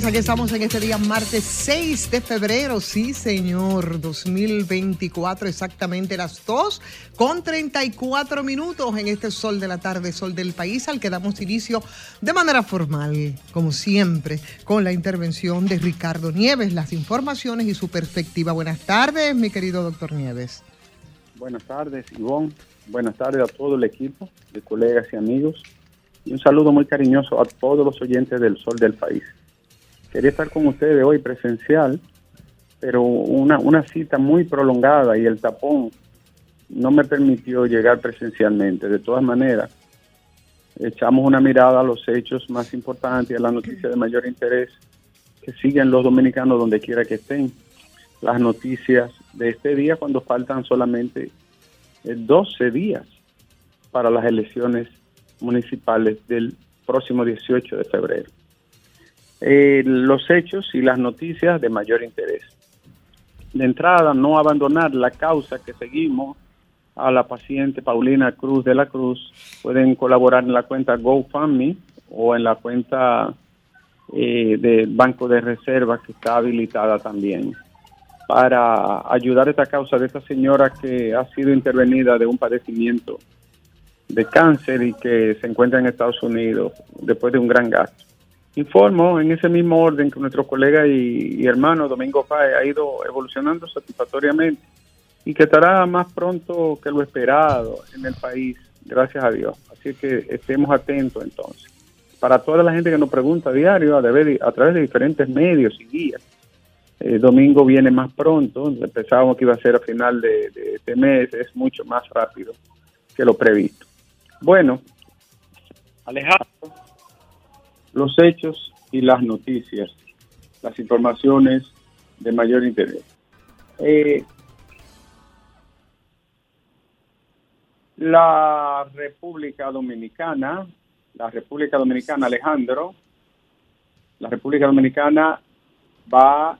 tardes. Aquí estamos en este día, martes 6 de febrero. Sí, señor, 2024, exactamente las 2 con 34 minutos en este sol de la tarde, sol del país, al que damos inicio de manera formal, como siempre, con la intervención de Ricardo Nieves, las informaciones y su perspectiva. Buenas tardes, mi querido doctor Nieves. Buenas tardes, Ivonne. Buenas tardes a todo el equipo de colegas y amigos y un saludo muy cariñoso a todos los oyentes del Sol del país. Quería estar con ustedes hoy presencial, pero una, una cita muy prolongada y el tapón no me permitió llegar presencialmente. De todas maneras, echamos una mirada a los hechos más importantes a las noticias de mayor interés que siguen los dominicanos donde quiera que estén. Las noticias de este día cuando faltan solamente 12 eh, días para las elecciones municipales del próximo 18 de febrero. Eh, los hechos y las noticias de mayor interés. De entrada, no abandonar la causa que seguimos a la paciente Paulina Cruz de la Cruz. Pueden colaborar en la cuenta GoFundMe o en la cuenta eh, del Banco de Reservas que está habilitada también para ayudar a esta causa de esta señora que ha sido intervenida de un padecimiento de cáncer y que se encuentra en Estados Unidos después de un gran gasto. Informo en ese mismo orden que nuestro colega y, hermano Domingo Páez ha ido evolucionando satisfactoriamente y que estará más pronto que lo esperado en el país, gracias a Dios. Así que estemos atentos entonces. Para toda la gente que nos pregunta a diario, a, a través de diferentes medios y guías, eh, Domingo viene más pronto, pensábamos que iba a ser a final de este mes, es mucho más rápido que lo previsto. Bueno, Alejandro, los hechos y las noticias, las informaciones de mayor interés. Eh, la República Dominicana, la República Dominicana, Alejandro, la República Dominicana va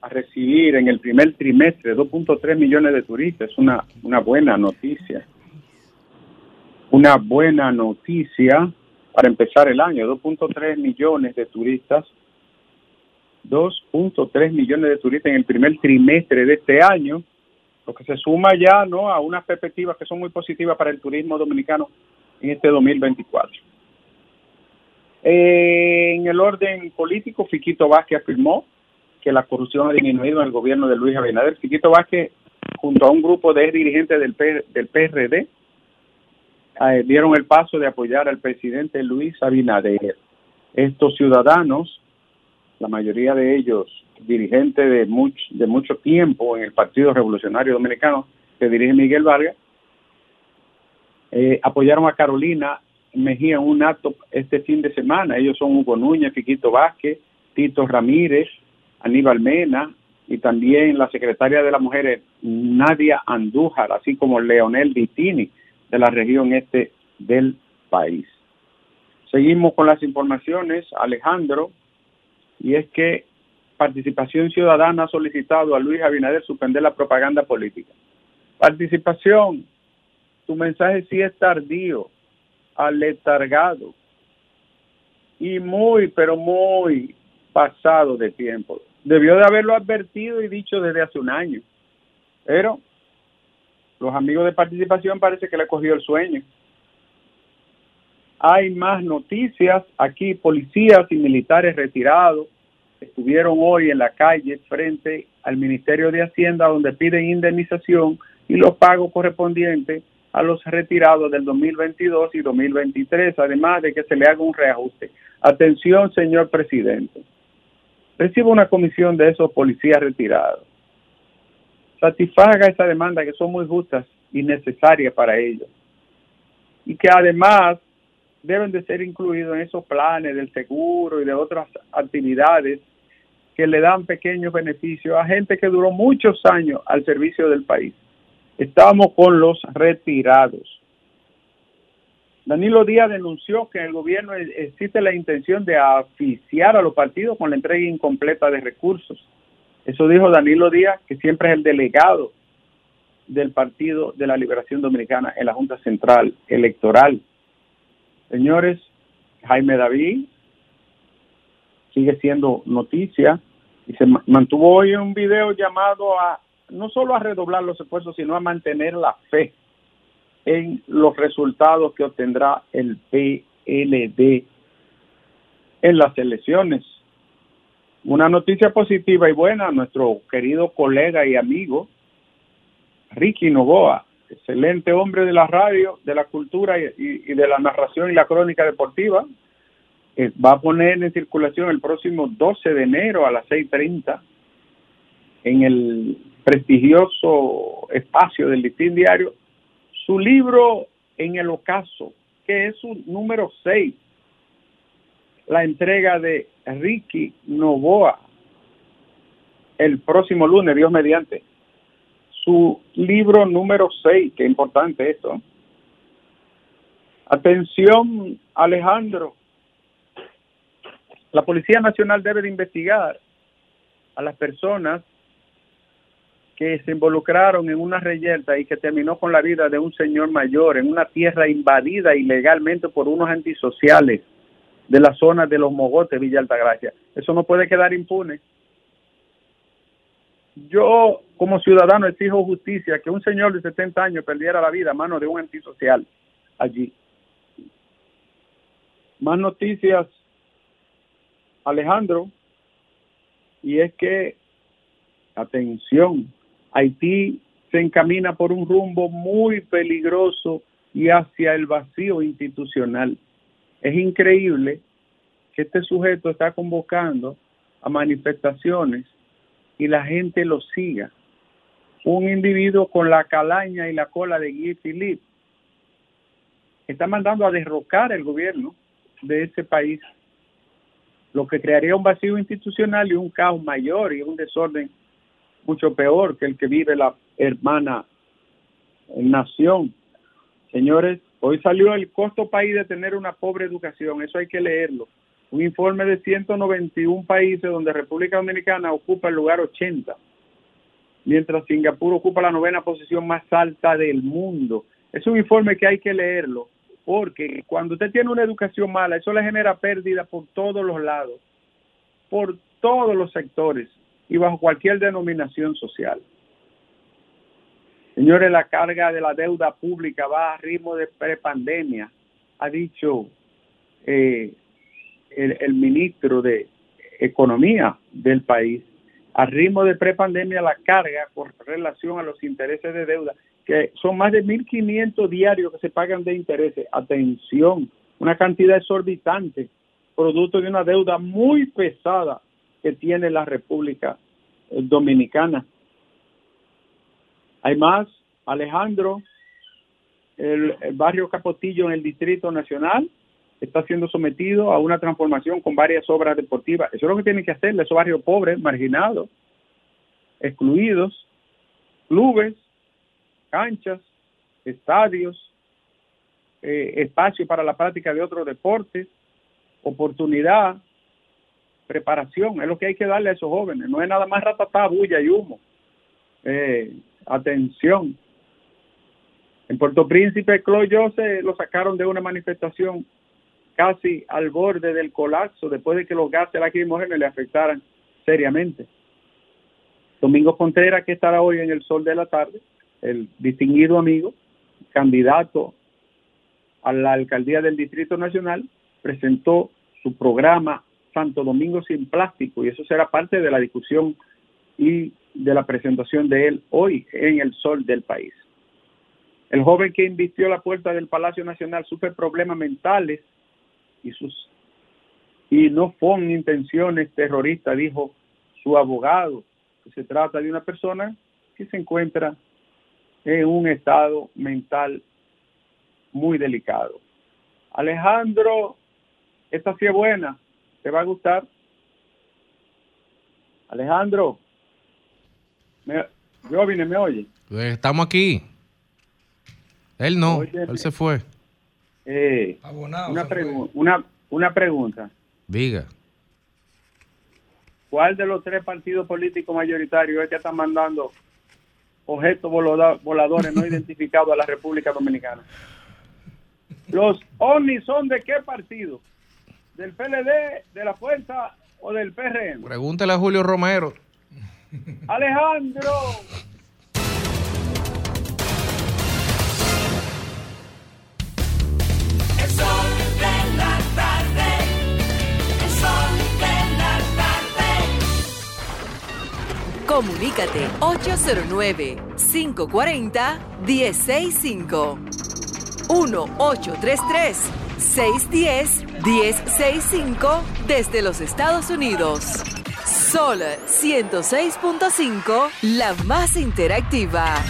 a recibir en el primer trimestre 2.3 millones de turistas. Una buena noticia una buena noticia para empezar el año. 2.3 millones de turistas. 2.3 millones de turistas en el primer trimestre de este año, lo que se suma ya ¿no? a unas perspectivas que son muy positivas para el turismo dominicano en este 2024. en el orden político, Fiquito Vázquez afirmó que la corrupción ha disminuido en el gobierno de Luis Abinader. Fiquito Vázquez, junto a un grupo de dirigentes del, del PRD, eh, dieron el paso de apoyar al presidente Luis Abinader. Estos ciudadanos, la mayoría de ellos dirigentes de, mucho, de mucho tiempo en el Partido Revolucionario Dominicano, que dirige Miguel Vargas, eh, apoyaron a Carolina Mejía en un acto este fin de semana. Ellos son Hugo Núñez, Fiquito Vázquez, Tito Ramírez, Aníbal Mena y también la secretaria de la Mujer, Nadia Andújar, así como Leonel Vitini de la región este del país. Seguimos con las informaciones, Alejandro, y es que Participación Ciudadana ha solicitado a Luis Abinader suspender la propaganda política. Participación, tu mensaje sí es tardío, aletargado y muy, pero muy pasado de tiempo. Debió de haberlo advertido y dicho desde hace un año, pero los amigos de participación parece que le cogió el sueño. Hay más noticias aquí, policías y militares retirados estuvieron hoy en la calle frente al Ministerio de Hacienda donde piden indemnización y los pagos correspondientes a los retirados del 2022 y 2023, además de que se le haga un reajuste. Atención, señor presidente. Recibo una comisión de esos policías retirados satisfaga esa demanda que son muy justas y necesarias para ellos. Y que además deben de ser incluidos en esos planes del seguro y de otras actividades que le dan pequeños beneficios a gente que duró muchos años al servicio del país. Estamos con los retirados. Danilo Díaz denunció que en el gobierno existe la intención de asfixiar a los partidos con la entrega incompleta de recursos Eso dijo Danilo Díaz, que siempre es el delegado del Partido de la Liberación Dominicana en la Junta Central Electoral. Señores, Jaime David sigue siendo noticia y se mantuvo hoy un video llamado a no solo a redoblar los esfuerzos, sino a mantener la fe en los resultados que obtendrá el PLD en las elecciones. Una noticia positiva y buena, nuestro querido colega y amigo Ricky Novoa, excelente hombre de la radio, de la cultura y, de la narración y la crónica deportiva, eh, va a poner en circulación el próximo 12 de enero a las 6.30 en el prestigioso espacio del Listín Diario su libro En el Ocaso, que es su número 6, la entrega de Ricky Novoa el próximo lunes, Dios mediante. Su libro número 6, que importante esto. Atención, Alejandro. La Policía Nacional debe de investigar a las personas que se involucraron en una reyerta y que terminó con la vida de un señor mayor en una tierra invadida ilegalmente por unos antisociales de la zona de los Mogotes, Villa Altagracia. Eso no puede quedar impune. Yo, como ciudadano, exijo justicia que un señor de 70 años perdiera la vida a mano de un antisocial allí. Más noticias, Alejandro, y es que, atención, Haití se encamina por un rumbo muy peligroso y hacia el vacío institucional. Es increíble que este sujeto está convocando a manifestaciones y la gente lo siga. Un individuo con la calaña y la cola de Guy Philippe está mandando a derrocar el gobierno de ese país, lo que crearía un vacío institucional y un caos mayor y un desorden mucho peor que el que vive la hermana nación. Señores, hoy salió el costo país de tener una pobre educación, eso hay que leerlo. Un informe de 191 países donde República Dominicana ocupa el lugar 80, mientras Singapur ocupa la novena posición más alta del mundo. Es un informe que hay que leerlo, porque cuando usted tiene una educación mala, eso le genera pérdida por todos los lados, por todos los sectores y bajo cualquier denominación social. Señores, la carga de la deuda pública va a ritmo de prepandemia, ha dicho eh, el, ministro de Economía del país. A ritmo de prepandemia, la carga con relación a los intereses de deuda, que son más de 1.500 diarios que se pagan de intereses. Atención, una cantidad exorbitante, producto de una deuda muy pesada que tiene la República Dominicana. Hay más, Alejandro, el, barrio Capotillo en el Distrito Nacional está siendo sometido a una transformación con varias obras deportivas. Eso es lo que tienen que hacer esos barrios pobres, marginados, excluidos, clubes, canchas, estadios, eh, espacio para la práctica de otros deportes, oportunidad preparación, es lo que hay que darle a esos jóvenes, no es nada más ratatá, bulla y humo. Eh, atención. En Puerto Príncipe, Chloe se lo sacaron de una manifestación casi al borde del colapso después de que los gases lacrimógenos le afectaran seriamente. Domingo Contreras, que estará hoy en el sol de la tarde, el distinguido amigo, candidato a la alcaldía del Distrito Nacional, presentó su programa Santo Domingo sin plástico y eso será parte de la discusión y de la presentación de él hoy en el sol del país. El joven que invistió la puerta del Palacio Nacional sufre problemas mentales y sus y no fueron intenciones terroristas, dijo su abogado, se trata de una persona que se encuentra en un estado mental muy delicado. Alejandro, esta sí buena te va a gustar. Alejandro, me, vine, ¿me oye? Pues, estamos aquí. Él no, él se fue. Eh, una, una, una pregunta. Diga. ¿cuál de los tres partidos políticos mayoritarios es que están mandando objetos voladores no identificados a la República Dominicana? ¿Los ONI son de qué partido? ¿Del PLD, de la Fuerza o del PRM? Pregúntale a Julio Romero. Alejandro. El sol de la tarde. El sol de la tarde. Comunícate 809 540 165 1833 610 1065 desde los Estados Unidos. Sol 106.5, la más interactiva.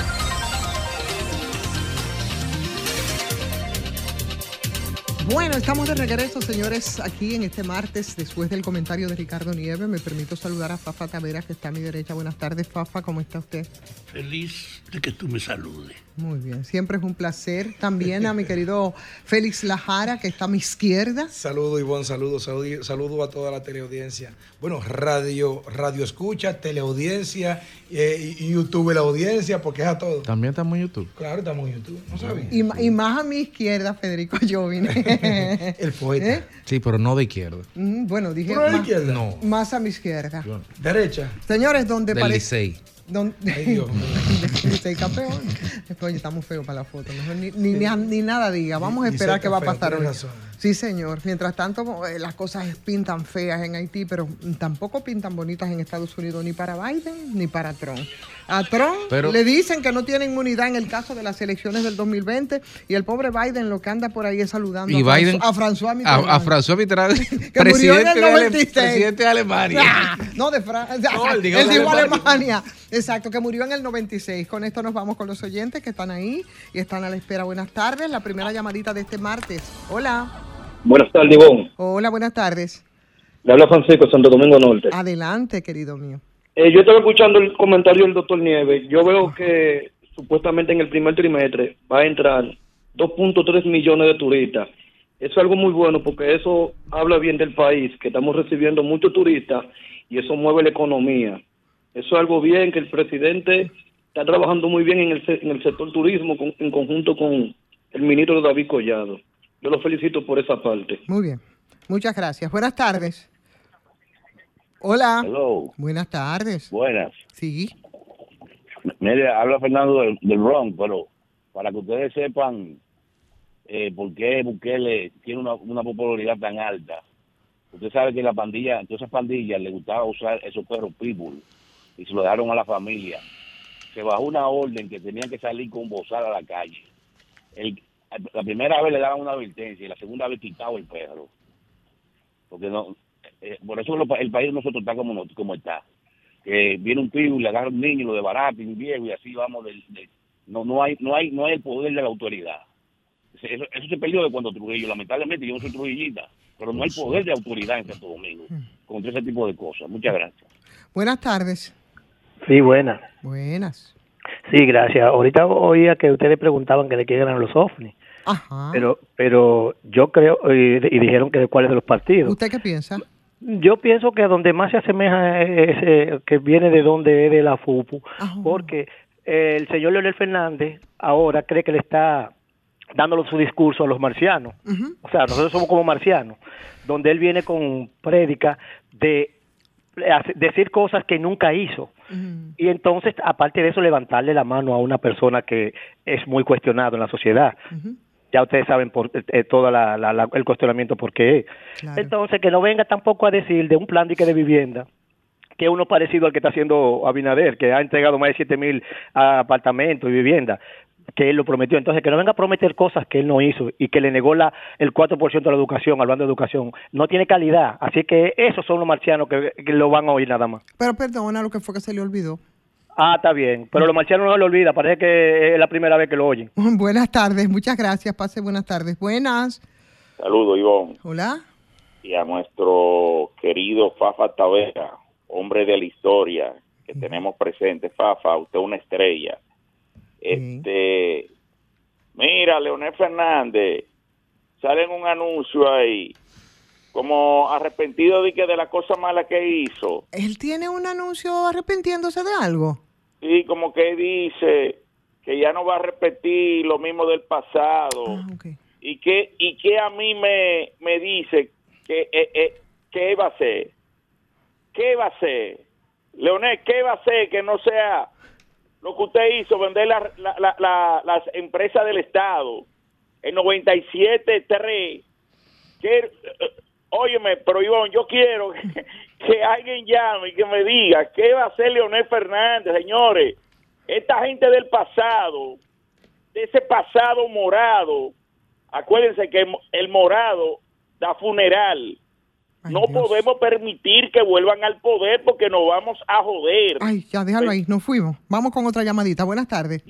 Bueno, estamos de regreso, señores, aquí en este martes, después del comentario de Ricardo Nieves. Me permito saludar a Fafa Taveras, que está a mi derecha. Buenas tardes, Fafa, ¿cómo está usted? Feliz de que tú me saludes. Muy bien, siempre es un placer. También a mi querido Félix Lajara, que está a mi izquierda. Saludo, Ivonne, saludo, saludo, saludo a toda la teleaudiencia. Bueno, radio, radio escucha, teleaudiencia, eh, y YouTube la audiencia, porque es a todo. También estamos en YouTube. Claro, estamos en YouTube, ¿no sabía? Y, más a mi izquierda, Federico Jovine. El poeta. ¿Eh? Sí, pero no de izquierda. Mm, Bueno, dije ¿Por la más, izquierda? No. más a mi izquierda. Derecha. Señores, donde parece... Don- Ay, Dios. Licey campeón. Oye, estamos feos para la foto. Mejor ni, ni, ni, ni nada diga. Vamos a esperar qué va a pasar hoy. Sí, señor. Mientras tanto, eh, las cosas pintan feas en Haití, pero tampoco pintan bonitas en Estados Unidos, ni para Biden ni para Trump. A Trump Pero- le dicen que no tiene inmunidad en el caso de las elecciones del 2020 y el pobre Biden lo que anda por ahí es saludando Y a, François- Biden. a François Mitterrand. a François Mitterrand, Que murió en el presidente, de Ale- 96. presidente de Alemania. Ah, no, de Francia. No, él dijo. Alemania. Exacto, que murió en el 96. Con esto nos vamos con los oyentes que están ahí y están a la espera. Buenas tardes. La primera llamadita de este martes. Hola. Buenas tardes, Ivonne. Hola, buenas tardes. Le habla Francisco, Santo Domingo Norte. Adelante, querido mío. Eh, yo estaba escuchando el comentario del doctor Nieves. Yo veo que supuestamente en el primer trimestre va a entrar 2.3 millones de turistas. Eso es algo muy bueno porque eso habla bien del país, que estamos recibiendo muchos turistas y eso mueve la economía. Eso es algo bien que el presidente está trabajando muy bien en el, en el sector turismo con- en conjunto con el ministro David Collado. Yo lo felicito por esa parte. Muy bien. Muchas gracias. Buenas tardes. Hola. Hello, Buenas tardes. buenas. Sí. Mire, habla Fernando del, del Bronx, pero para que ustedes sepan eh, por qué Bukele tiene una, una popularidad tan alta. Usted sabe que la pandilla, todas esas pandillas le gustaba usar esos perros pitbull y se lo dejaron a la familia. Se bajó una orden que tenían que salir con bozal a la calle. El, la primera vez le daban una advertencia y la segunda vez quitaba el perro. Porque no, eh, por eso lo- el país de nosotros está como, no- como está. Que viene un pibu y le agarra un niño, lo desbarata, y un viejo y así vamos. del- de- no, no hay, no hay, no hay el poder de la autoridad. Eso, eso se perdió de cuando Trujillo, lamentablemente yo no soy trujillita, pero no hay poder de autoridad en Santo Domingo contra ese tipo de cosas. Muchas gracias. Buenas tardes. Sí, buena. Buenas. Sí, gracias. Ahorita oía que ustedes preguntaban que de qué eran los ovnis, Ajá. pero pero yo creo, y, y dijeron que de cuáles de los partidos. ¿Usted qué piensa? Yo pienso que donde más se asemeja es eh, que viene de donde es de la FUPU, Ajá. porque eh, el señor Leonel Fernández ahora cree que le está dándole su discurso a los marcianos. O sea, nosotros somos como marcianos, donde él viene con prédica de decir cosas que nunca hizo. Y entonces, aparte de eso, levantarle la mano a una persona que es muy cuestionado en la sociedad. Ya ustedes saben por eh, todo la, la- la- el cuestionamiento por qué es. Claro. Entonces, que no venga tampoco a decir de un plan de, que de vivienda que uno parecido al que está haciendo Abinader, que ha entregado más de 7 mil apartamentos y viviendas, que él lo prometió. Entonces, que no venga a prometer cosas que él no hizo y que le negó la, el 4% de la educación, hablando de educación. No tiene calidad. Así que esos son los marcianos que, que lo van a oír nada más. Pero perdona lo que fue que se le olvidó. Ah, está bien. Pero los marcianos no lo olvida. Parece que es la primera vez que lo oyen. Buenas tardes, muchas gracias. Pase buenas tardes. Buenas. Saludos, Ivonne, Hola. y a nuestro querido Fafa Tavera, hombre de la historia que tenemos presente. Fafa, usted es una estrella. Este, mira, Leonel Fernández, sale en un anuncio ahí como arrepentido de que de la cosa mala que hizo. Él tiene un anuncio arrepintiéndose de algo. Sí, como que dice que ya no va a repetir lo mismo del pasado. Ah, Y que y que a mí me, me dice que eh, eh, qué va a hacer. ¿Qué va a hacer? Leonel, ¿qué va a hacer que no sea lo que usted hizo, vender la- la- la- la- las empresas del Estado en 97.3? Óyeme, pero Ivonne, yo quiero que, que alguien llame y que me diga qué va a hacer Leonel Fernández, señores. Esta gente del pasado, de ese pasado morado, acuérdense que el morado da funeral. no podemos permitir que vuelvan al poder porque nos vamos a joder. Ay, ya déjalo ahí, nos fuimos. Vamos con otra llamadita. Buenas tardes.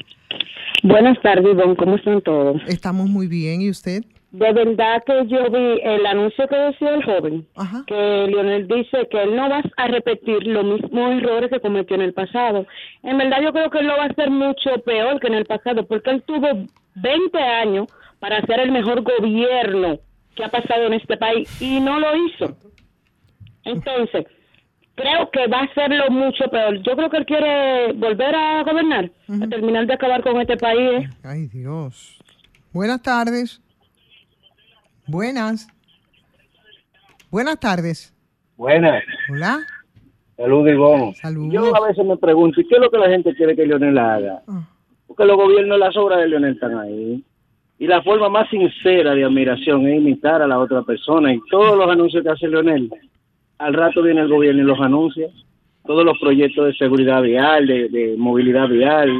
Buenas tardes, Ivonne. ¿Cómo están todos? Estamos muy bien. ¿Y usted? De verdad que yo vi el anuncio que decía el joven, que Lionel dice que él no va a repetir los mismos errores que cometió en el pasado. En verdad yo creo que él lo va a hacer mucho peor que en el pasado, porque él tuvo 20 años para hacer el mejor gobierno que ha pasado en este país y no lo hizo. Entonces, creo que va a hacerlo mucho peor. Yo creo que él quiere volver a gobernar, a terminar de acabar con este país. ¿eh? Ay, Dios. Buenas tardes. Buenas. Buenas tardes. Buenas. Hola. Saludos, Ivonne. Saludos. Yo a veces me pregunto, ¿y qué es lo que la gente quiere que Leonel haga? Ah. Porque los gobiernos, las obras de Leonel están ahí. Y la forma más sincera de admiración es imitar a la otra persona. Y todos los anuncios que hace Leonel, al rato viene el gobierno y los anuncia. Todos los proyectos de seguridad vial, de, de movilidad vial.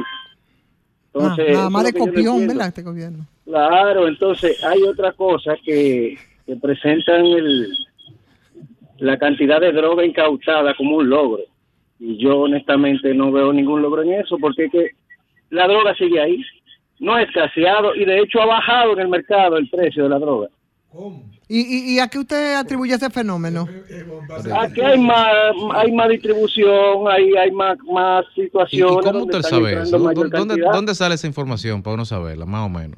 Entonces, Ah, nada más de no copión. ¿verdad? Este gobierno. Claro, entonces hay otra cosa que, que presentan el, la cantidad de droga incautada como un logro. Y yo honestamente no veo ningún logro en eso, porque es que la droga sigue ahí, no ha escaseado y de hecho ha bajado en el mercado el precio de la droga. ¿Y, y, y a qué usted atribuye ese fenómeno? Aquí hay más, hay más distribución, hay, hay más, más ¿Y, y situaciones. cómo usted sabe eso? mayor ¿Dó- ¿Dónde, dónde sale esa información para uno saberla, más o menos?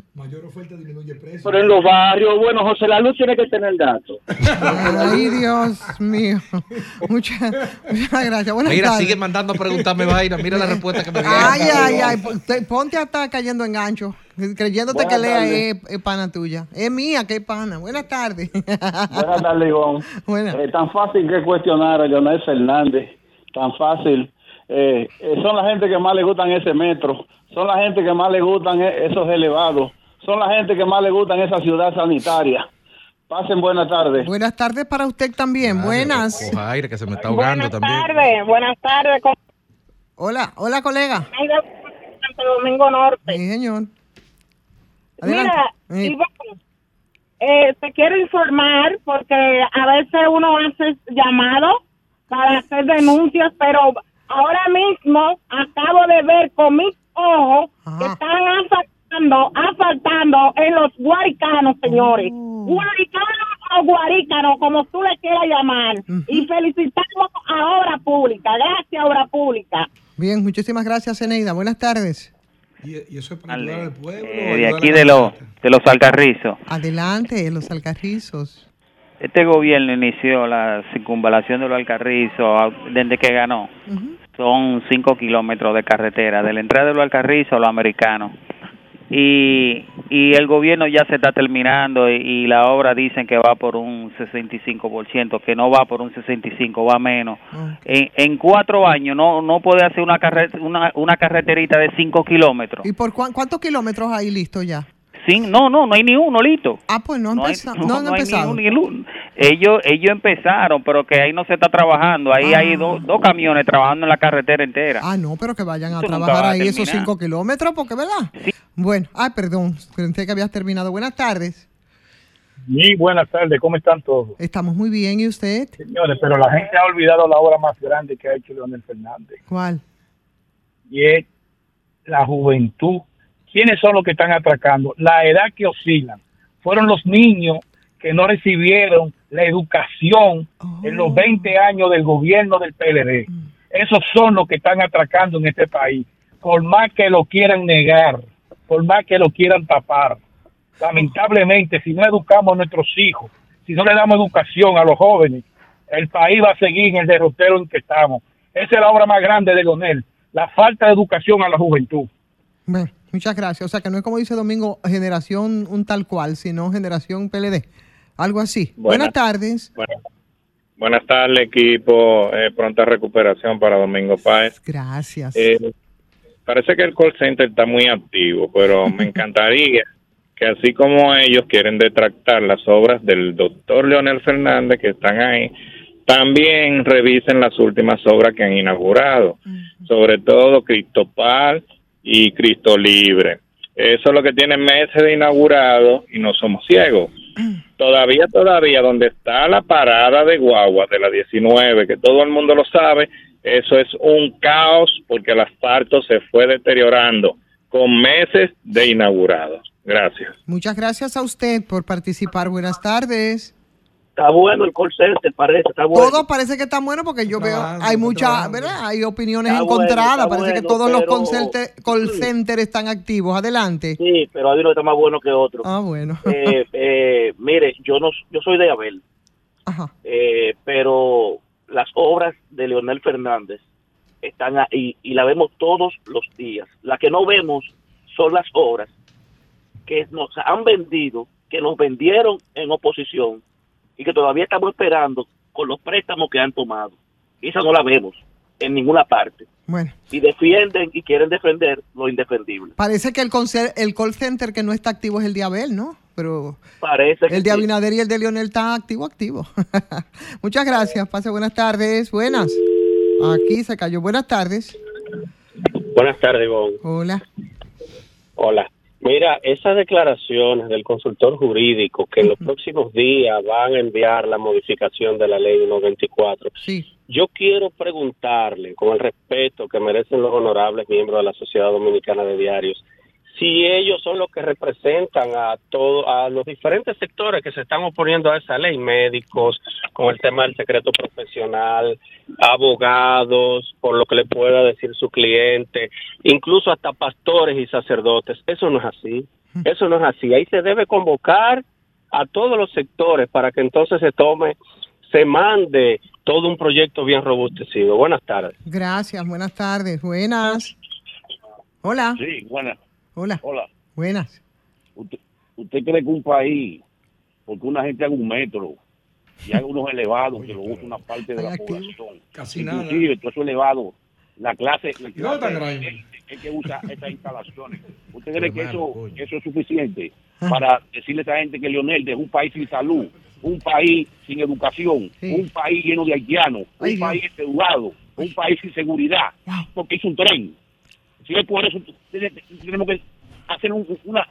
Pero en los barrios, bueno, José La Luz tiene que tener datos. Ay, Dios mío. Muchas, muchas gracias. Buenas Mira, tardes. sigue mandando a preguntarme vaina. Mira la respuesta que me dio. Ay, ay, ay. Ponte- Ponte a estar cayendo en gancho. Creyéndote Buenas que Lea es, es pana tuya. Es mía que es pana. Buenas tardes. Buenas tardes, Ivonne. Buenas. Eh, tan fácil que cuestionar a Leonel Fernández, tan fácil. Eh, eh, son la gente que más le gustan ese metro, son la gente que más le gustan e- esos elevados, son la gente que más le gustan esa ciudad sanitaria. Pasen buenas tardes. Buenas tardes para usted también. Buenas. Coja aire que se me está ahogando también. tardes, buenas tardes. ¿cómo Hola, hola colega. Santo Domingo Norte? Sí, señor. Adelante. Mira. Ivonne, eh, te quiero informar porque a veces uno hace llamados para hacer denuncias, pero ahora mismo acabo de ver con mis ojos que están asfaltando, asfaltando en los guaricanos, señores. Guaricanos o guaricanos, como tú le quieras llamar. Y felicitamos a Obra Pública. Gracias, Obra Pública. Bien, muchísimas gracias, Eneida. Buenas tardes. Y, eso es para ayudar al pueblo. Eh, de aquí de, los de los Alcarrizos. Adelante, los alcarrizos. Este gobierno inició la circunvalación de los Alcarrizos a- desde que ganó. Son cinco kilómetros de carretera, de la entrada de los Alcarrizos a los americanos. Y, y el gobierno ya se está terminando y, y la obra dicen que va por un 65%, que no va por un 65%, va menos. En, en cuatro años no no puede hacer una, carre- una, una carreterita de cinco kilómetros. ¿Y por cuán- cuántos kilómetros hay listo ya? Sin, no, no, no hay ni uno listo. Ah, pues no, han No hay- no, no han no hay ni empezado. uno ni el uno. Ellos, ellos empezaron, pero que ahí no se está trabajando. Ahí hay do- dos camiones trabajando en la carretera entera. Ah, no, pero que vayan a trabajar a ahí esos cinco kilómetros, porque, ¿verdad? Bueno, ay, perdón, pensé que habías terminado. Buenas tardes. Muy buenas tardes, ¿cómo están todos? Estamos muy bien, ¿y usted? Señores, pero la gente ha olvidado la obra más grande que ha hecho Leonel Fernández ¿Cuál? y es la juventud. ¿Quiénes son los que están atracando? La edad que oscilan. Fueron los niños que no recibieron la educación en los 20 años del gobierno del PLD. Esos son los que están atracando en este país. Por más que lo quieran negar, por más que lo quieran tapar. Lamentablemente, si no educamos a nuestros hijos, si no le damos educación a los jóvenes, el país va a seguir en el derrotero en que estamos. Esa es la obra más grande de Leonel, la falta de educación a la juventud. Bueno, muchas gracias. O sea, que no es como dice Domingo, generación un tal cual, sino generación PLD. Algo así. Buenas, Buenas. tardes. Bueno, buenas tardes, equipo. Eh, pronta recuperación para Domingo Páez. Gracias. Eh, parece que el call center está muy activo, pero me encantaría que así como ellos quieren detractar las obras del doctor Leonel Fernández que están ahí, también revisen las últimas obras que han inaugurado, sobre todo Cristopal y Cristo Libre. Eso es lo que tiene meses de inaugurado y no somos ciegos. Todavía, todavía, donde está la parada de guagua de la 19, que todo el mundo lo sabe, eso es un caos porque el asfalto se fue deteriorando con meses de inaugurado. Gracias. Muchas gracias a usted por participar. Buenas tardes. Está bueno el call center, parece, está bueno. Todo parece que está bueno porque yo veo, hay muchas, ¿verdad? Hay opiniones Está encontradas. parece que todos los call center, call center están activos. Adelante. Sí, pero hay uno que está más bueno que otro. Ah, bueno. Eh, eh, mire, yo no, yo soy de Abel, Ajá. eh, pero las obras de Leonel Fernández están ahí y la vemos todos los días. Las que no vemos son las obras que nos han vendido, que nos vendieron en oposición y que todavía estamos esperando con los préstamos que han tomado. Y esa no la vemos en ninguna parte. Bueno, Y defienden y quieren defender lo indefendible. parece que el, el call center que no está activo es el de Abel, ¿no? Pero Parece el de sí. Abinader y el de Leonel está activo, activo. Muchas gracias. Pase buenas tardes. Buenas. Aquí se cayó. Buenas tardes. Buenas tardes, Ivonne. Hola. Hola. Mira, esas declaraciones del consultor jurídico que en los próximos días van a enviar la modificación de la ley 124, Sí. yo quiero preguntarle, con el respeto que merecen los honorables miembros de la Sociedad Dominicana de Diarios, si ellos son los que representan a todo, a los diferentes sectores que se están oponiendo a esa ley, médicos, con el tema del secreto profesional, abogados, por lo que le pueda decir su cliente, incluso hasta pastores y sacerdotes. Eso no es así. Eso no es así. Ahí se debe convocar a todos los sectores para que entonces se tome, se mande todo un proyecto bien robustecido. Buenas tardes. Gracias. Buenas tardes. Buenas. Hola. Sí, buenas. Hola. Hola. Buenas. ¿Usted, usted cree que un país, porque una gente haga un metro y haga unos elevados que lo usa una parte de la población, Casi nada. inclusive todo eso elevado, la clase, la ¿Y dónde está clase es, es que usa estas instalaciones. ¿Usted cree que Hermano, eso, eso es suficiente para decirle a esa gente que Leonel dejó un país sin salud, un país sin educación, un país lleno de haitianos, un país endeudado, un país sin seguridad, porque hizo un tren? Si es por eso, tenemos que hacer un- una,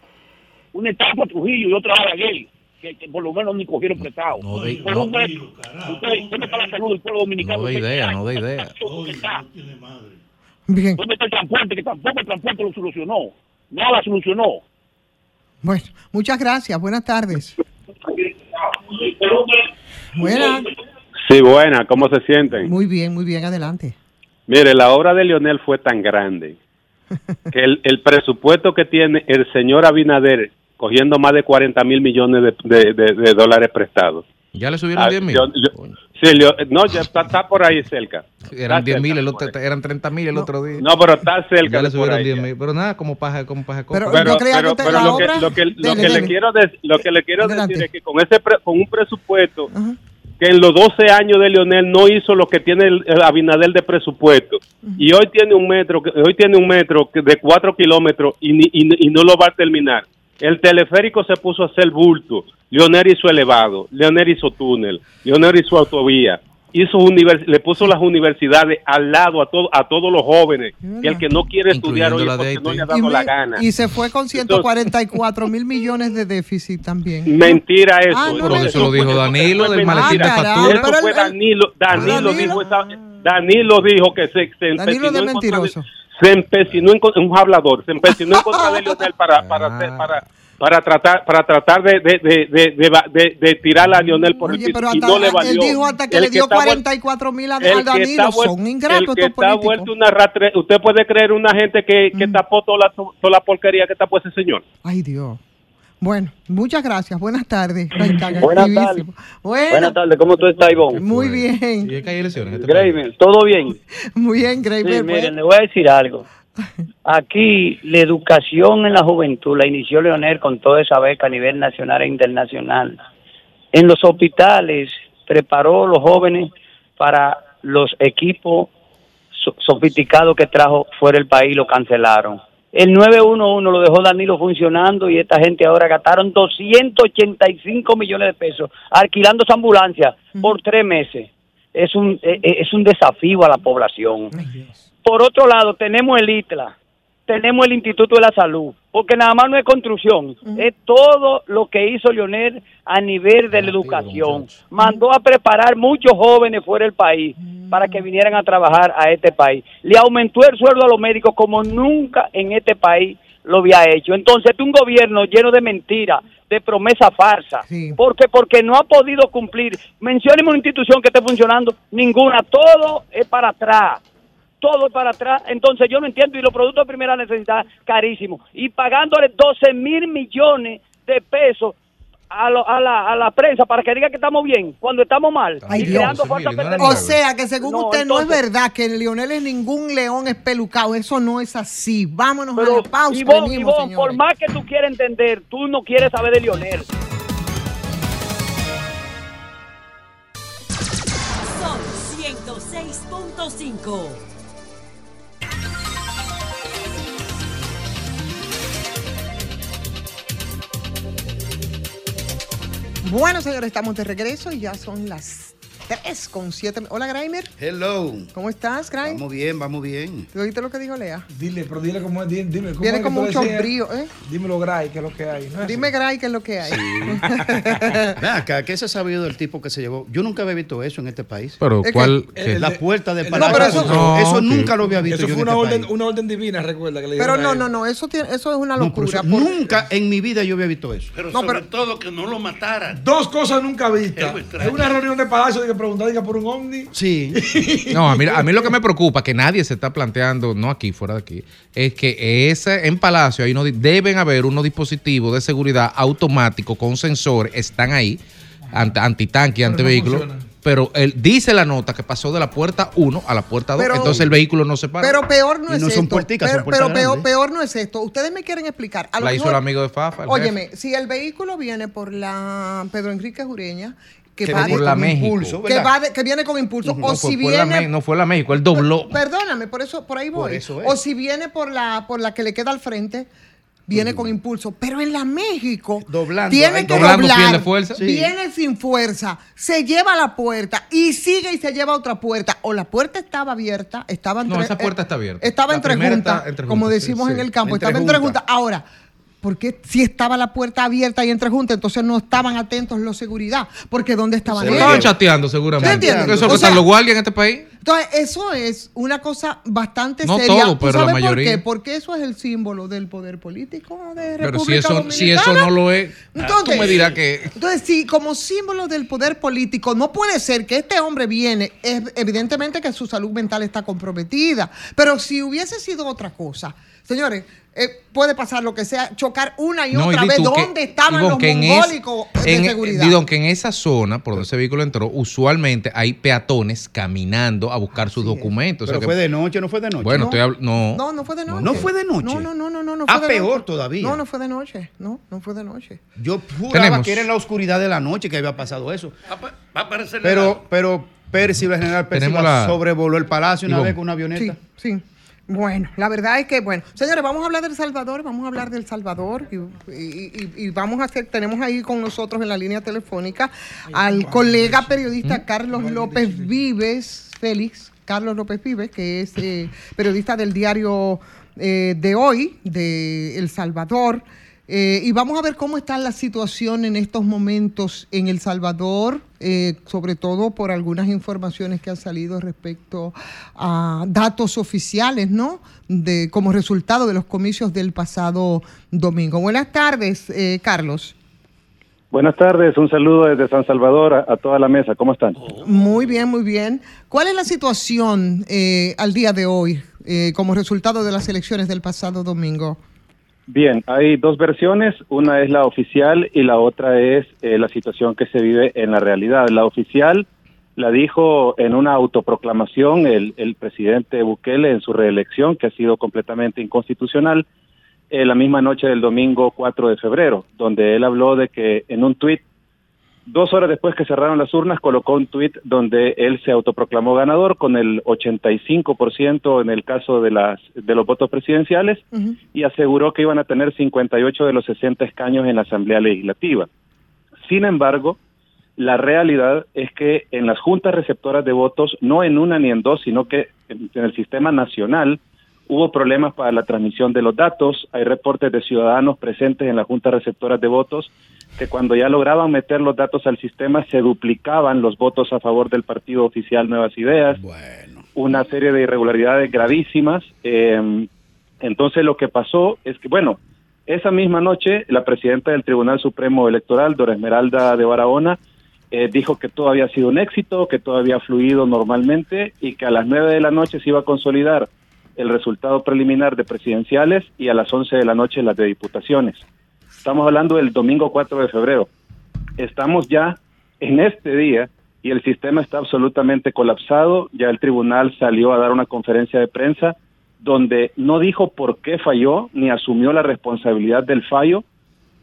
una etapa a Trujillo y otra a Balaguer, que, que por lo menos ni cogieron prestado. No de- no. metro. Usted, ¿Dónde está la salud del pueblo dominicano? No de idea, no de idea. ¿Dónde está? Bien. ¿Dónde está el transporte? Que tampoco el transporte lo solucionó. Nada solucionó. Bueno, muchas gracias. Buenas tardes. Buenas. Sí, buena, ¿cómo se sienten? Muy bien, muy bien. Adelante. Mire, la obra de Leonel fue tan grande que el, el presupuesto que tiene el señor Abinader cogiendo más de 40 mil millones de, de- de- de dólares prestados. Ya le subieron Ah, 10 mil. yo- yo- sí, no, ya está, está por ahí cerca. Eran Está 10 mil, el otro, eran 30 mil el otro día. No, pero está cerca Ya le subieron ahí 10 ya. mil. Pero nada, como paja, como paja. Pero Pero, lo, que, lo que, lo Dele, que dele. le quiero de- lo que le quiero Adelante. decir es que con ese pre- con un presupuesto que en los 12 años de Leonel no hizo lo que tiene el, el Abinader de presupuesto y hoy tiene un metro hoy tiene un metro de 4 kilómetros y, y no lo va a terminar. El teleférico se puso a hacer bulto. Leonel hizo elevado, Leonel hizo túnel, Leonel hizo autovía, hizo univers- le puso las universidades al lado a todo, a todos los jóvenes. Que el que no quiere estudiar hoy de porque no le ha Y, dado me- la gana. y se fue con 144 mil millones de déficit también. Mentira eso. Ah, no, Pero no, eso lo dijo Danilo del maletín de Ah, caramba, factura. pero Eso fue Danilo, Danilo, dijo esa, Danilo dijo que se, se Danilo empecinó de en contra mentiroso. se empecinó en, un hablador, se empecinó en contra de Leonel para para para para tratar para tratar de de, de, de, de, de- de tirar a Leonel por el piso pero y hasta, no le él valió. dijo hasta que El le dio está vuel- 44 mil a, Danilo. Son ingratos el que estos está políticos. vuelto una ratre, usted puede creer una gente que, que tapó toda la, toda la porquería que tapó ese señor. Ay, Dios. Bueno, muchas gracias. Buenas tardes. Buenas activísimo. Bueno, Buenas tardes, ¿cómo tú estás, Ivonne? muy bien. ¿Y es que hay elecciones? Graver, ¿todo bien? Muy bien, Sí, Graver. miren, le voy a decir algo. Aquí la educación en la juventud la inició Leonel con toda esa beca a nivel nacional e internacional. En los hospitales preparó los jóvenes para los equipos so- sofisticados que trajo fuera del país lo cancelaron. El 911 lo dejó Danilo funcionando y esta gente ahora gastaron 285 millones de pesos alquilando esa ambulancia por tres meses. Es un, eh, eh, es un desafío a la población. Por otro lado, tenemos el ITLA, tenemos el Instituto de la Salud, porque nada más no es construcción, es todo lo que hizo Leonel a nivel de la educación. Mandó a preparar muchos jóvenes fuera del país para que vinieran a trabajar a este país. Le aumentó el sueldo a los médicos como nunca en este país lo había hecho. Entonces, este es un gobierno lleno de mentiras, de promesa falsa. Porque porque no ha podido cumplir. Mencióneme una institución que esté funcionando, ninguna. Todo es para atrás todo es para atrás. Entonces yo no entiendo. Y los productos de primera necesidad, carísimos. Y pagándole 12 mil millones de pesos a, lo- a, la, a la prensa para que diga que estamos bien cuando estamos mal. Ay, y Dios. creando falsas O sea que según No, usted no es verdad que Lionel es ningún león espelucado. Eso no es así. Vámonos a Pero, la pausa. Venimos, por más que tú quieras entender, tú no quieres saber de Lionel. Son 106.5. Bueno, señores, estamos de regreso y ya son las 3 con 7. Hola, Graimer. Hello. ¿Cómo estás, Graimer? Vamos bien, vamos bien. ¿Te oíste lo que dijo Lea? Dile, pero dile cómo es, dime, dime, ¿cómo Viene es que con tú mucho decías? brío, ¿eh? Dímelo, Gray, que es lo que hay. ¿no es Dime, Gray, qué es lo que hay. Ven acá, ¿qué se ha sabido del tipo que se llevó? Yo nunca había visto eso en este país. Pero, Es que ¿cuál-? La puerta del el- palacio. No, pero eso- No, eso nunca sí. lo había visto Eso yo fue en una este orden, país. una orden divina, recuerda que le Pero no, no, no, eso, tiene, eso es una locura. eso- por- nunca en mi vida yo había visto eso. Pero No, sobre pero- todo que no lo mataran. Dos cosas nunca vistas. En una reunión de palacio de que preguntar diga, por un ovni. Sí. No, a mí, a mí lo que me preocupa, que nadie se está planteando, no aquí, fuera de aquí, es que ese, en Palacio hay unos, di- deben haber unos dispositivos de seguridad automáticos con sensor, están ahí, ant- antitanque, no antivehículo. funcionan. Pero él dice la nota que pasó de la puerta 1 a la puerta 2, Pero- entonces el vehículo no se para. Pero peor no Y es no esto. son puerticas, pero son puertas pero peor, no es esto. Ustedes me quieren explicar. A lo la hizo mejor- el amigo de Fafa. Óyeme, si el vehículo viene por la Pedro Enrique Jureña, que, Que va por la con México. impulso, que, va de- que viene con impulso, No o fue, si fue la viene no fue la México, él dobló. Perdóname, por eso, por ahí Por voy. eso es. O si viene por la, por la que le queda al frente, viene con impulso. Pero en la México, Doblando, tiene ahí que doblando, doblar, fuerza. Sí. viene sin fuerza, se lleva a la puerta y sigue y se lleva a otra puerta. O la puerta estaba abierta, estaba No, entre- esa puerta eh, está abierta. Estaba entre juntas, como decimos sí, en el campo, Entre estaba entre juntas. Ahora, porque si estaba la puerta abierta y entre juntas, entonces no estaban atentos los seguridad, porque ¿dónde estaban Se ellos? estaban chateando seguramente. ¿Tú entiendes? Eso es lo O que están sea, los guardias en este país. Entonces, eso es una cosa bastante No seria. todo, ¿Tú pero la mayoría. por qué? Porque eso es el símbolo del poder político de Pero República si eso, si eso no lo es, Entonces- tú me dirás que... Entonces, si como símbolo del poder político no puede ser que este hombre viene, es evidentemente que su salud mental está comprometida, pero si hubiese sido otra cosa, señores, eh, puede pasar lo que sea, chocar una y No, otra vez, que- ¿dónde estaban los que en es- mongólicos de en- seguridad? Didon, que en esa zona por donde ese vehículo entró, usualmente hay peatones caminando a buscar sus documentos. O sea Pero que- fue de noche, no fue de noche. Bueno, no. estoy no. No, no fue de noche. No fue de noche. No, no, no, no, no, no Ah, fue de peor noche. todavía. No, no fue de noche. No, no fue de noche. Yo juraba Tenemos. que era en la oscuridad de la noche que había pasado eso. Va a pa- va a aparecer Pero, pero Percival, el general Percival la- sobrevoló el palacio una vez con una avioneta. Sí, sí. Bueno, la verdad es que, bueno, señores, vamos a hablar del Salvador, vamos a hablar del Salvador y, y- y- vamos a hacer, tenemos ahí con nosotros en la línea telefónica al colega periodista Carlos López Vives, Félix, Carlos López Vives, que es eh, periodista del diario eh, de hoy, de El Salvador. Eh, y vamos a ver cómo está la situación en estos momentos en El Salvador, eh, sobre todo por algunas informaciones que han salido respecto a datos oficiales, ¿no? De, como resultado de los comicios del pasado domingo. Buenas tardes, eh, Carlos. Buenas tardes, un saludo desde San Salvador a, a toda la mesa. ¿Cómo están? Muy bien, muy bien. ¿Cuál es la situación eh, al día de hoy eh, como resultado de las elecciones del pasado domingo? Bien, hay dos versiones, una es la oficial y la otra es eh, la situación que se vive en la realidad. La oficial la dijo en una autoproclamación el, el presidente Bukele en su reelección, que ha sido completamente inconstitucional, eh, la misma noche del domingo 4 de febrero, donde él habló de que en un tuit, dos horas después que cerraron las urnas, colocó un tuit donde él se autoproclamó ganador con el 85% en el caso de, las, de los votos presidenciales y aseguró que iban a tener 58 de los 60 escaños en la Asamblea Legislativa. Sin embargo, la realidad es que en las juntas receptoras de votos, no en una ni en dos, sino que en, en el sistema nacional, hubo problemas para la transmisión de los datos. Hay reportes de ciudadanos presentes en las juntas receptoras de votos que cuando ya lograban meter los datos al sistema se duplicaban los votos a favor del partido oficial Nuevas Ideas. Una serie de irregularidades gravísimas. Eh, entonces lo que pasó es que, bueno, esa misma noche la presidenta del Tribunal Supremo Electoral, Dora Esmeralda de Barahona, eh, dijo que todo había sido un éxito, que todo había fluido normalmente y que a las nueve de la noche se iba a consolidar el resultado preliminar de presidenciales y a las 11 de la noche las de diputaciones. Estamos hablando del domingo 4 de febrero. Estamos ya en este día y el sistema está absolutamente colapsado. Ya el tribunal salió a dar una conferencia de prensa donde no dijo por qué falló ni asumió la responsabilidad del fallo,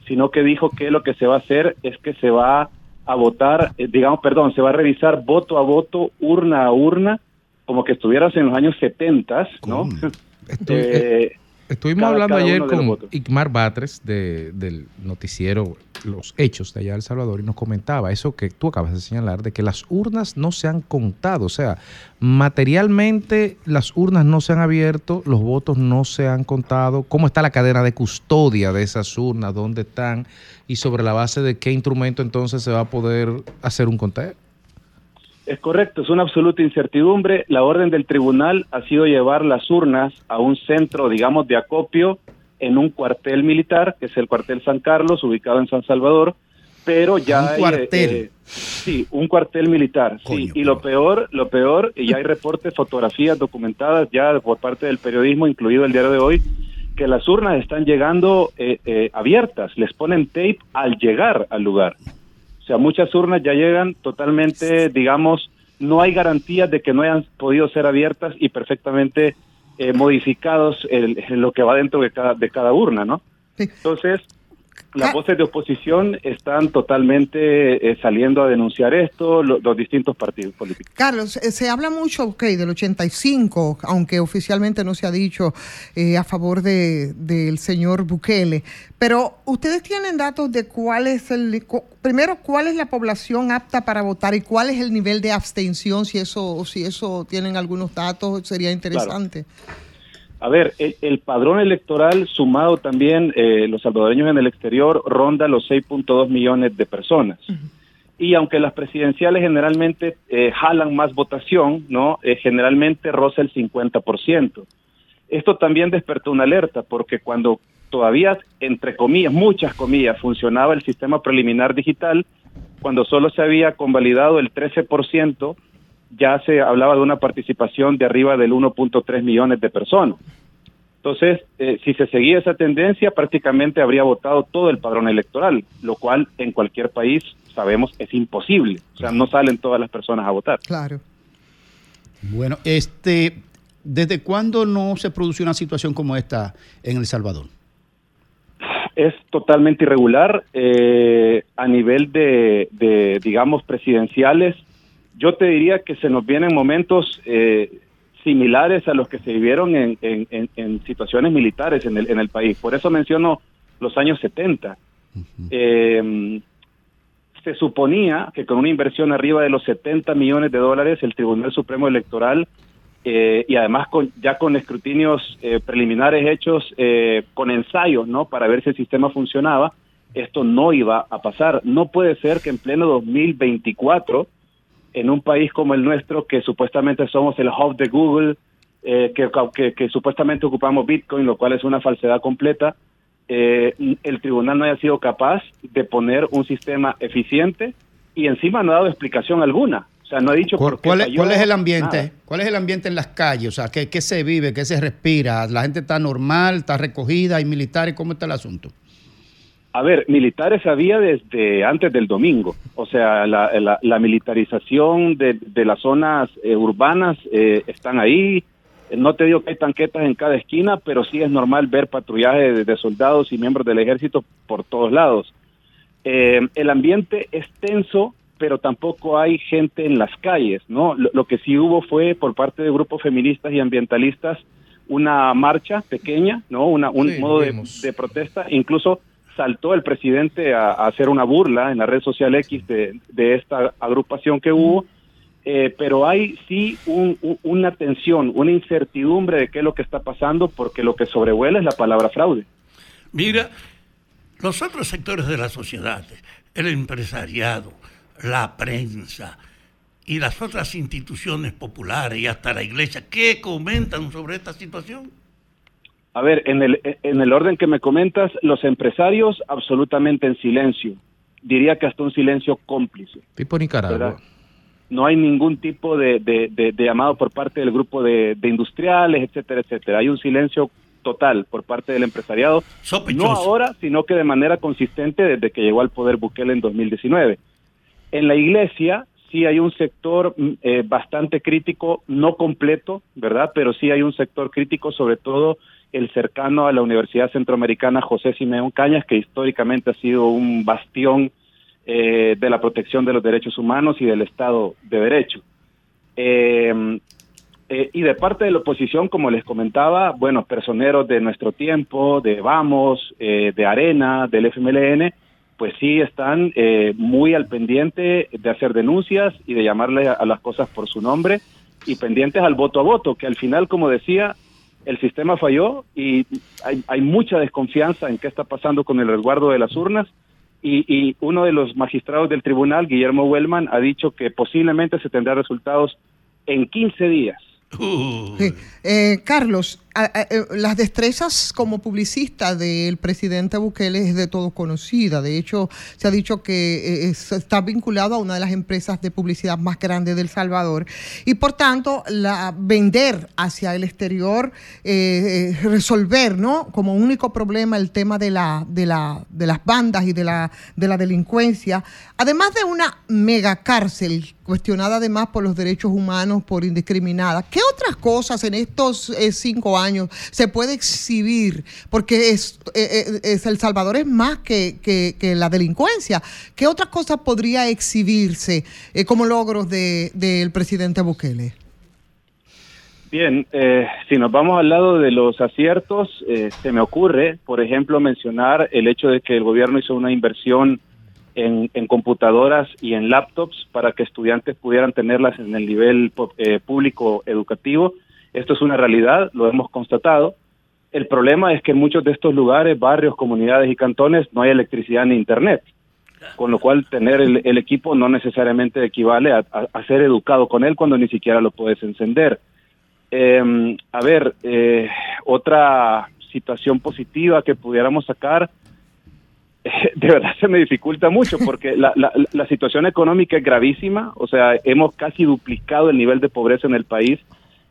sino que dijo que lo que se va a hacer es que se va a votar, eh, digamos, perdón, se va a revisar voto a voto, urna a urna, como que estuvieras en los años 70, ¿no? Eh, Estuvimos cada- hablando cada ayer con. Igmar Batres de- del noticiero Los Hechos de allá de El Salvador y nos comentaba eso que tú acabas de señalar, de que las urnas no se han contado, o sea, materialmente las urnas no se han abierto, los votos no se han contado, cómo está la cadena de custodia de esas urnas, dónde están y sobre la base de qué instrumento entonces se va a poder hacer un conteo. Es correcto, es una absoluta incertidumbre. La orden del tribunal ha sido llevar las urnas a un centro, digamos, de acopio en un cuartel militar, que es el cuartel San Carlos, ubicado en San Salvador, pero ya Un hay, cuartel. eh, sí, un cuartel militar, sí. Y lo peor, lo peor, y ya hay reportes, fotografías documentadas ya por parte del periodismo, incluido el diario de hoy, que las urnas están llegando eh, eh, abiertas, les ponen tape al llegar al lugar. O sea, muchas urnas ya llegan totalmente, digamos, no hay garantías de que no hayan podido ser abiertas y perfectamente eh, modificados el- lo que va dentro de cada, de cada urna, ¿no? Entonces, las voces de oposición están totalmente eh, saliendo a denunciar esto, lo- los distintos partidos políticos. Carlos, eh, se habla mucho, ok, del 85, aunque oficialmente no se ha dicho eh, a favor de, del señor Bukele, pero ustedes tienen datos de cuál es el, primero, cuál es la población apta para votar y cuál es el nivel de abstención, si eso, si eso tienen algunos datos, sería interesante. A ver, el, el padrón electoral sumado también, eh, los salvadoreños en el exterior, ronda los 6.2 millones de personas. Y aunque las presidenciales generalmente eh, jalan más votación, ¿no? Eh, generalmente roza el 50%. Esto también despertó una alerta, porque cuando todavía, entre comillas, muchas comillas, funcionaba el sistema preliminar digital, cuando solo se había convalidado el 13%, ya se hablaba de una participación de arriba del 1.3 millones de personas. Entonces, eh, si se seguía esa tendencia, prácticamente habría votado todo el padrón electoral, lo cual en cualquier país sabemos es imposible. O sea, no salen todas las personas a votar. Claro. Bueno, este, ¿desde cuándo no se produce una situación como esta en El Salvador? es totalmente irregular eh, a nivel de, de, digamos, presidenciales. Yo te diría que se nos vienen momentos eh, similares a los que se vivieron en, en- en- en situaciones militares en el, en el país. Por eso menciono los años 70. Eh, se suponía que con una inversión arriba de los 70 millones de dólares, el Tribunal Supremo Electoral eh, y además con, ya con escrutinios eh, preliminares hechos eh, con ensayos, ¿no? Para ver si el sistema funcionaba, esto no iba a pasar. No puede ser que en pleno 2024, en un país como el nuestro, que supuestamente somos el hub de Google, eh, que, que, que supuestamente ocupamos Bitcoin, lo cual es una falsedad completa, eh, el tribunal no haya sido capaz de poner un sistema eficiente y encima no ha dado explicación alguna. O sea, no he dicho ¿Cuál, por qué cuál es, falló, cuál es el ambiente? nada. ¿Cuál es el ambiente en las calles? O sea, ¿qué, qué se vive? ¿Qué se respira? ¿La gente está normal? ¿Está recogida? ¿Hay militares? ¿Cómo está el asunto? A ver, militares había desde antes del domingo. O sea, la, la- la militarización de, de las zonas eh, urbanas eh, están ahí. No te digo que hay tanquetas en cada esquina, pero sí es normal ver patrullaje de, de soldados y miembros del ejército por todos lados. Eh, el ambiente es tenso, pero tampoco hay gente en las calles, ¿no? Lo, lo que sí hubo fue por parte de grupos feministas y ambientalistas una marcha pequeña, ¿no? Una, un Sí, modo de protesta. Incluso saltó el presidente a, hacer una burla en la red social X de, esta agrupación que hubo. Eh, pero hay sí un- una tensión, una incertidumbre de qué es lo que está pasando, porque lo que sobrevuela es la palabra fraude. Mira, los otros sectores de la sociedad, el empresariado, la prensa y las otras instituciones populares y hasta la iglesia, ¿qué comentan sobre esta situación? A ver, en el, en el orden que me comentas, los empresarios absolutamente en silencio. Diría que hasta un silencio cómplice. Tipo Nicaragua. ¿verdad? No hay ningún tipo de, de- de- de llamado por parte del grupo de, de industriales, etcétera, etcétera. Hay un silencio total por parte del empresariado. No ahora, sino que de manera consistente desde que llegó al poder Bukele en 2019. En la iglesia sí hay un sector mm, eh, bastante crítico, no completo, ¿verdad? Pero sí hay un sector crítico, sobre todo el cercano a la Universidad Centroamericana José Simeón Cañas, que históricamente ha sido un bastión eh, de la protección de los derechos humanos y del Estado de Derecho. Eh, eh, y de parte de la oposición, como les comentaba, bueno, personeros de nuestro tiempo, de Vamos, eh, de Arena, del FMLN, pues sí están eh, muy al pendiente de hacer denuncias y de llamarle a, a las cosas por su nombre y pendientes al voto a voto, que al final, como decía, el sistema falló y hay, hay mucha desconfianza en qué está pasando con el resguardo de las urnas. Y, y uno de los magistrados del tribunal, Guillermo Wellman, ha dicho que posiblemente se tendrá resultados en 15 días. Sí. Eh, Carlos, las destrezas como publicista del presidente Bukele es de todo conocida. De hecho, se ha dicho que eh, es- está vinculado a una de las empresas de publicidad más grandes del Salvador y por tanto la vender hacia el exterior, eh, eh, resolver, ¿no? Como único problema el tema de la de la de las bandas y de la de la delincuencia, además de una mega cárcel cuestionada además por los derechos humanos por indiscriminada. ¿Qué otras cosas en estos eh, cinco se puede exhibir? Porque es, eh, eh, El Salvador es más que, que- la delincuencia. ¿Qué otras cosas podría exhibirse eh, como logros de- del presidente Bukele? Bien, eh, si nos vamos al lado de los aciertos, eh, se me ocurre, por ejemplo, mencionar el hecho de que el gobierno hizo una inversión en, computadoras y en laptops para que estudiantes pudieran tenerlas en el nivel público educativo. Esto es una realidad, lo hemos constatado. El problema es que en muchos de estos lugares, barrios, comunidades y cantones no hay electricidad ni internet, con lo cual tener el, equipo no necesariamente equivale a, ser educado con él cuando ni siquiera lo puedes encender. Eh, a ver, eh, otra situación positiva que pudiéramos sacar, de verdad se me dificulta mucho porque la, la situación económica es gravísima, o sea, hemos casi duplicado el nivel de pobreza en el país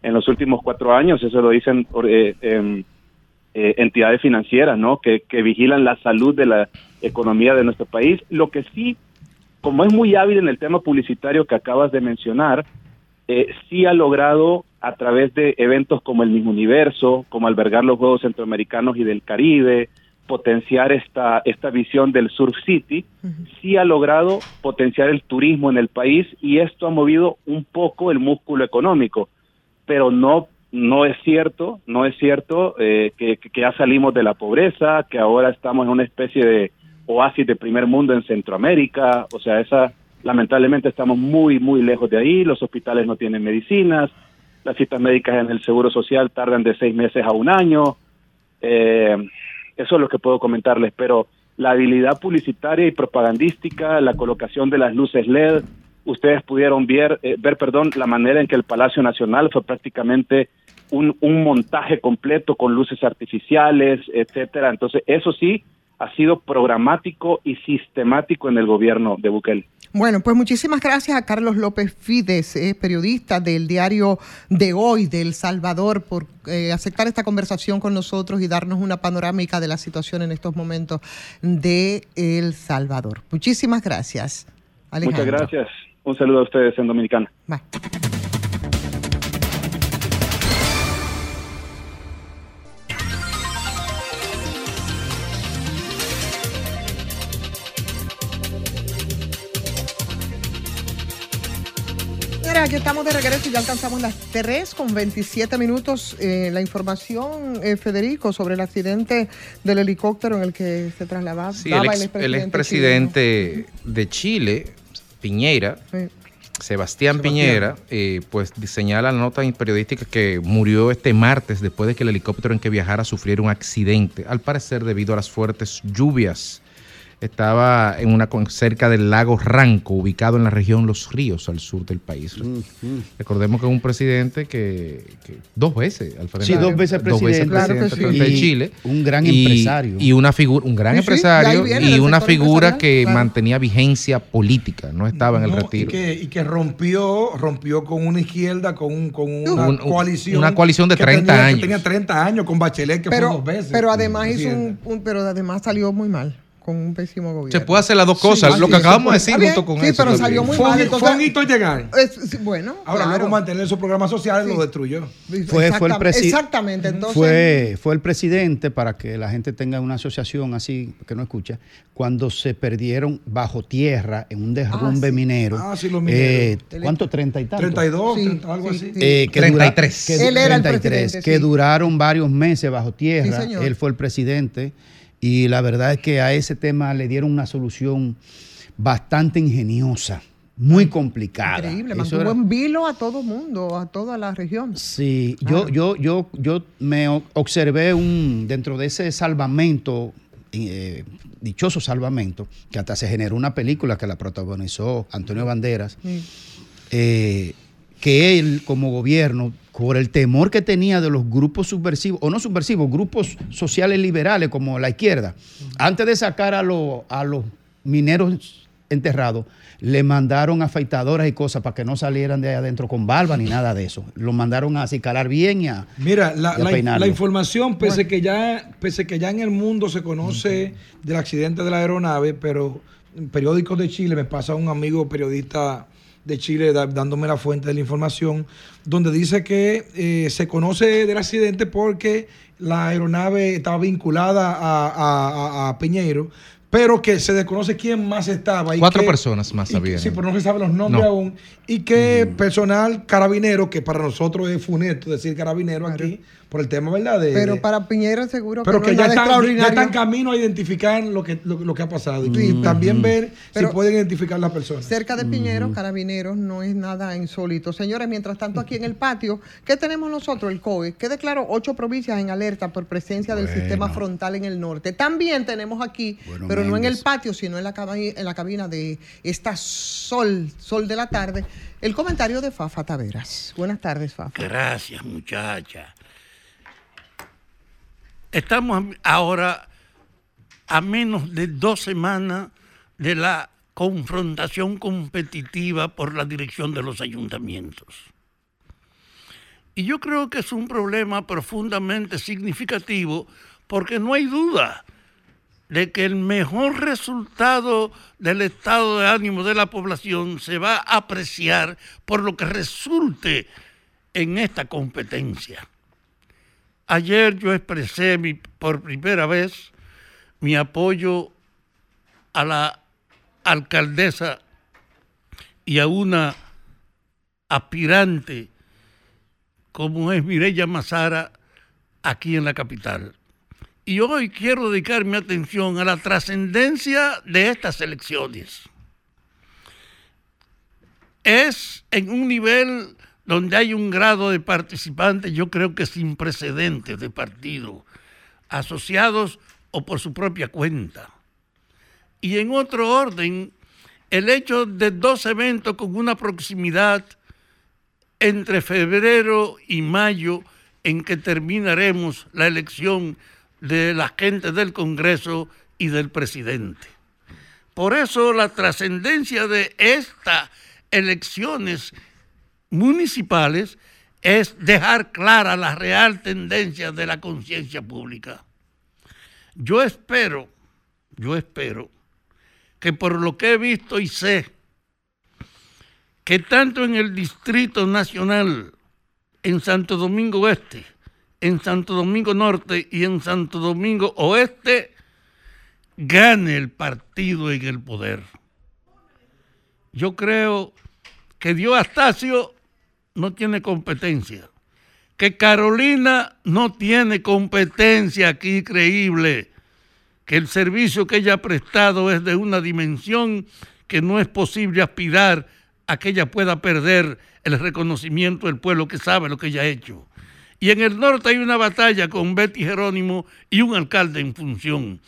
en los últimos cuatro años, eso lo dicen eh, em, eh, entidades financieras, ¿no? Que, que vigilan la salud de la economía de nuestro país. Lo que sí, como es muy hábil en el tema publicitario que acabas de mencionar, eh, sí ha logrado a través de eventos como el mismo universo, como albergar los Juegos Centroamericanos y del Caribe, potenciar esta, esta visión del Surf City, sí ha logrado potenciar el turismo en el país y esto ha movido un poco el músculo económico, pero no no es cierto, no es cierto eh, que, ya salimos de la pobreza, que ahora estamos en una especie de oasis de primer mundo en Centroamérica, o sea, esa lamentablemente estamos muy, muy lejos de ahí, los hospitales no tienen medicinas, las citas médicas en el Seguro Social tardan de seis meses a un año, eh, eso es lo que puedo comentarles, pero la habilidad publicitaria y propagandística, la colocación de las luces LED, ustedes pudieron ver, eh, ver perdón, la manera en que el Palacio Nacional fue prácticamente un, un montaje completo con luces artificiales, etcétera. Entonces, eso sí ha sido programático y sistemático en el gobierno de Bukele. Bueno, pues muchísimas gracias a Carlos López Fides, eh, periodista del diario de hoy de El Salvador, por eh, aceptar esta conversación con nosotros y darnos una panorámica de la situación en estos momentos de El Salvador. Muchísimas gracias. Alejandro. Muchas gracias. Un saludo a ustedes en Dominicana. Mira, aquí estamos de regreso y ya alcanzamos las 3 con 27 minutos. Eh, la información, eh, Federico, sobre el accidente del helicóptero en el que se trasladaba Sí, el, ex- el expresidente de Chile, Piñera. Sebastián Piñera, eh, pues señala la nota periodística que murió este martes después de que el helicóptero en que viajara sufriera un accidente, al parecer debido a las fuertes lluvias. Estaba en una con- cerca del lago Ranco, ubicado en la región Los Ríos, al sur del país. Recordemos que es un presidente que, que dos veces al frente Sí, dos veces dos veces presidente. Claro que presidente sí. de Chile. un gran Y- empresario. Y una figura, un gran Sí, empresario viene, y una figura que claro. mantenía vigencia política, no estaba en el No, y, retiro. que, y que rompió, rompió con una izquierda, con, un- con una Un- coalición. una coalición de que 30 tenía- que años. tenía 30 años con Bachelet, que Pero, fue dos veces. pero además hizo presidente. un, un- pero además salió muy mal con un pésimo gobierno. Se puede hacer las dos cosas, lo que acabamos de decir bien, junto con sí, eso. pero también. salió muy Fue mal. fue un hito llegar. Es- sí, bueno, Ahora, claro. luego mantener sus programas sociales lo destruyó. Fue, fue el presi- Exactamente, entonces. fue, fue el presidente, para que la gente tenga una asociación así, que no escucha, cuando se perdieron bajo tierra en un derrumbe sí. minero. Ah, sí, los Eh, mineros. ¿Cuánto? ¿30 y tanto? 32, 30, algo así. Eh, que dura- 33. que- Él era el 33, presidente, que sí. duraron varios meses bajo tierra. Sí, señor. Él fue el presidente y la verdad es que a ese tema le dieron una solución bastante ingeniosa, muy complicada. Increíble, Eso mantuvo era- en vilo a todo mundo, a toda la región. Sí, yo, yo, yo, yo me observé un dentro de ese salvamento, eh, dichoso salvamento, que hasta se generó una película que la protagonizó Antonio Banderas, eh, que él como gobierno, por el temor que tenía de los grupos subversivos, o no subversivos, grupos sociales liberales como la izquierda, antes de sacar a, los a los mineros enterrados, le mandaron afeitadoras y cosas para que no salieran de ahí adentro con barba ni nada de eso. Lo mandaron a acicalar bien y a, Mira, la, y a la- peinarlo. la información, pese, que ya, pese que ya en el mundo se conoce del accidente de la aeronave, pero en periódicos de Chile, me pasa un amigo periodista de Chile dándome la fuente de la información, donde dice que eh, se conoce del accidente porque la aeronave estaba vinculada a, a- a- pero que se desconoce quién más estaba. y Cuatro que- personas más que- sabían. Sí, pero no se saben los nombres No. aún. Y que personal carabinero, que para nosotros es funesto decir carabinero aquí, por el tema, ¿verdad? De, Pero para Piñera seguro pero que, que no ya es nada están, ya extraordinario. están camino a identificar lo que, lo, lo que ha pasado. Y, también ver pero- si pueden identificar las personas. Cerca de Piñeros, Carabineros, no es nada insólito. Señores, mientras tanto aquí en el patio, ¿qué tenemos nosotros? El COE, que declaró ocho provincias en alerta por presencia del sistema frontal en el norte. También tenemos aquí, Bueno, pero no en el patio, sino en la, cabi- en la cabina de esta sol, sol de la tarde, el comentario de Fafa Taveras. Buenas tardes, Fafa. Gracias, muchacha. Estamos ahora a menos de dos semanas de la confrontación competitiva por la dirección de los ayuntamientos. Y yo creo que es un problema profundamente significativo porque no hay duda de que el mejor resultado del estado de ánimo de la población se va a apreciar por lo que resulte en esta competencia. Ayer yo expresé mi- por primera vez mi apoyo a la alcaldesa y a una aspirante como es Mireya Mazara aquí en la capital. Y hoy quiero dedicar mi atención a la trascendencia de estas elecciones. Es en un nivel donde hay un grado de participantes, yo creo que sin precedentes de partido, asociados o por su propia cuenta. Y en otro orden, el hecho de dos eventos con una proximidad entre febrero y mayo en que terminaremos la elección de la gente del Congreso y del presidente. Por eso la trascendencia de estas elecciones municipales es dejar clara la real tendencia de la conciencia pública. Yo espero, yo espero que por lo que he visto y sé, que tanto en el Distrito Nacional, en Santo Domingo Oeste, en Santo Domingo Norte y en Santo Domingo Oeste, gane el partido en el poder. Yo creo que Dios Astacio no tiene competencia, que Carolina no tiene competencia aquí creíble, que el servicio que ella ha prestado es de una dimensión que no es posible aspirar a que ella pueda perder el reconocimiento del pueblo que sabe lo que ella ha hecho. Y en el norte hay una batalla con Betty Jerónimo y un alcalde en función.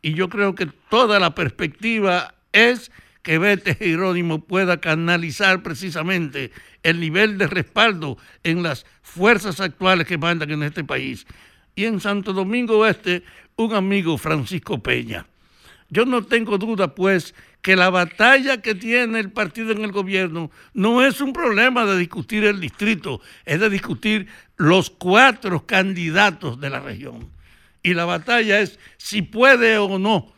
Y yo creo que toda la perspectiva es que Betty Jerónimo pueda canalizar precisamente el nivel de respaldo en las fuerzas actuales que mandan en este país. Y en Santo Domingo Oeste, un amigo Francisco Peña. Yo no tengo duda, pues, que la batalla que tiene el partido en el gobierno no es un problema de discutir el distrito, es de discutir los cuatro candidatos de la región. Y la batalla es si puede o no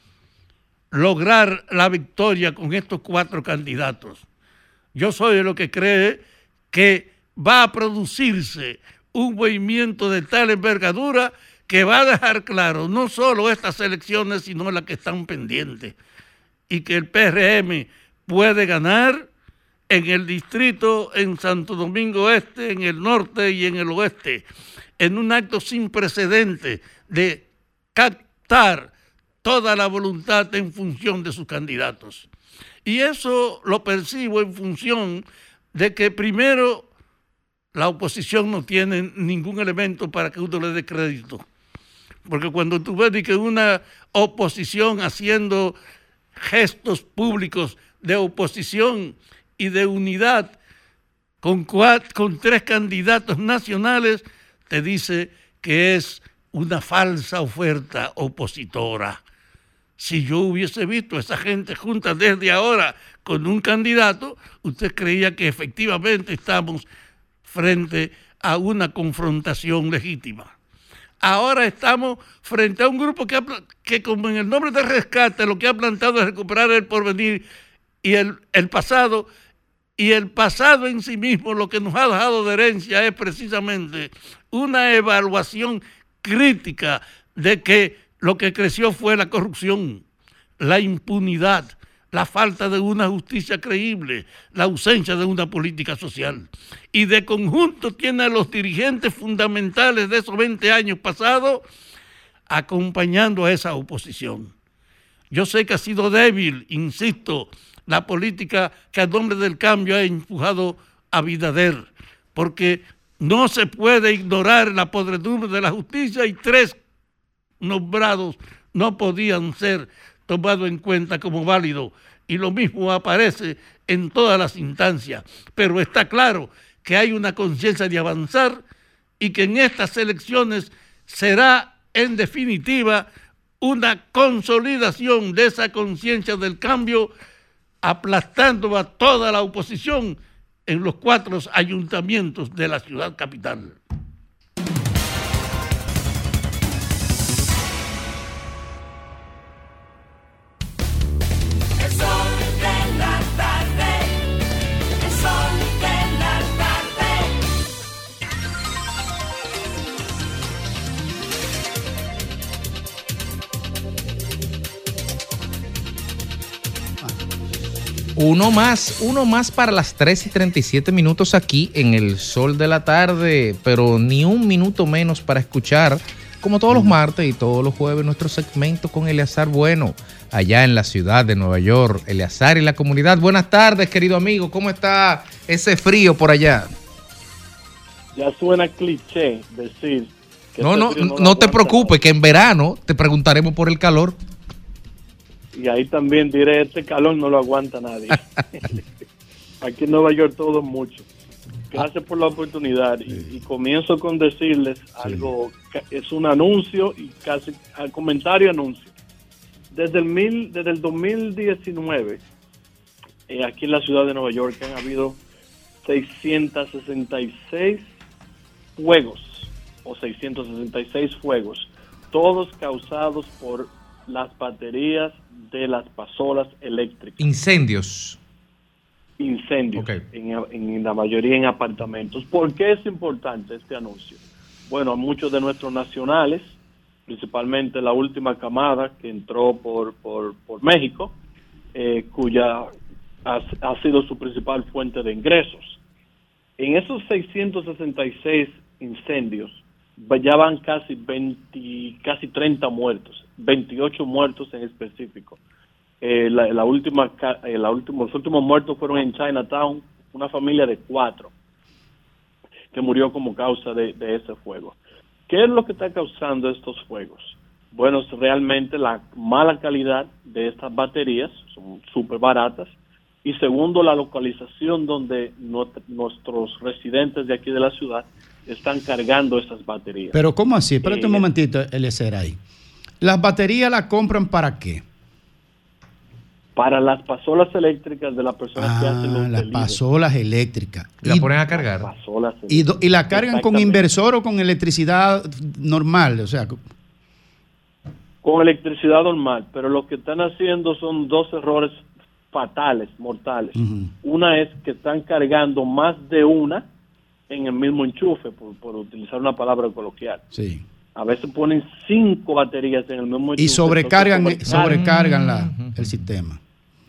lograr la victoria con estos cuatro candidatos. Yo soy de lo que cree que va a producirse un movimiento de tal envergadura que va a dejar claro no solo estas elecciones, sino las que están pendientes. Y que el PRM puede ganar en el distrito, en Santo Domingo Este, en el norte y en el oeste, en un acto sin precedente de captar toda la voluntad en función de sus candidatos. Y eso lo percibo en función de que primero la oposición no tiene ningún elemento para que uno le dé crédito. Porque cuando tú ves que una oposición haciendo gestos públicos de oposición y de unidad con, con tres candidatos nacionales, te dice que es una falsa oferta opositora. Si yo hubiese visto a esa gente junta desde ahora con un candidato, usted creía que efectivamente estamos frente a una confrontación legítima. Ahora estamos frente a un grupo que, que como en el nombre de rescate lo que ha plantado es recuperar el porvenir y el, el pasado, y el pasado en sí mismo lo que nos ha dejado de herencia es precisamente una evaluación crítica de que lo que creció fue la corrupción, la impunidad, la falta de una justicia creíble, la ausencia de una política social. Y de conjunto tiene a los dirigentes fundamentales de esos 20 años pasados acompañando a esa oposición. Yo sé que ha sido débil, insisto, la política que a nombre del cambio ha empujado a Bidader, porque no se puede ignorar la podredumbre de la justicia y tres nombrados no podían ser tomado en cuenta como válido y lo mismo aparece en todas las instancias. Pero está claro que hay una conciencia de avanzar y que en estas elecciones será en definitiva una consolidación de esa conciencia del cambio, aplastando a toda la oposición en los cuatro ayuntamientos de la ciudad capital. Uno más, uno más para las 3 y 37 minutos aquí en el sol de la tarde, pero ni un minuto menos para escuchar, como todos los martes y todos los jueves, nuestro segmento con Eleazar Bueno, allá en la ciudad de Nueva York. Eleazar y la comunidad. Buenas tardes, querido amigo. ¿Cómo está ese frío por allá? Ya suena cliché decir que No, este no, no, lo te preocupes, que en verano te preguntaremos por el calor. Y ahí también diré, este calor no lo aguanta nadie. Aquí en Nueva York todo es mucho. Gracias por la oportunidad. Y, y comienzo con decirles algo, es un anuncio y casi al comentario anuncio. Desde el, mil, desde el 2019, eh, aquí en la ciudad de Nueva York han habido 666 fuegos o 666 fuegos, todos causados por las baterías de las pasolas eléctricas. Incendios. Incendios, en, en la mayoría en apartamentos. ¿Por qué es importante este anuncio? Bueno, muchos de nuestros nacionales, principalmente la última camada que entró por, por, por México, eh, cuya ha, ha sido su principal fuente de ingresos. En esos 666 incendios, ya van casi 20, casi 30 muertos, 28 muertos en específico. Eh, la, la última, eh, la última, los últimos muertos fueron en Chinatown, una familia de cuatro que murió como causa de, de ese fuego. ¿Qué es lo que está causando estos fuegos? Bueno, es realmente la mala calidad de estas baterías, son súper baratas, y segundo, la localización donde nuestros residentes de aquí de la ciudad están cargando esas baterías. Pero ¿cómo así? Espérate un Eh, momentito, Eliezer, ahí. ¿Las baterías las compran para qué? Para las pasolas eléctricas de las personas que hacen Ah, los las delivery. pasolas eléctricas. La ponen a cargar. Pasolas ¿Y, do- y la cargan con inversor o con electricidad normal? O sea, con electricidad normal, pero lo que están haciendo son dos errores fatales, mortales. Una es que están cargando más de una en el mismo enchufe, por, por utilizar una palabra coloquial. sí. A veces ponen cinco baterías en el mismo enchufe. Y sobrecargan, entonces sobrecargan la, el sistema.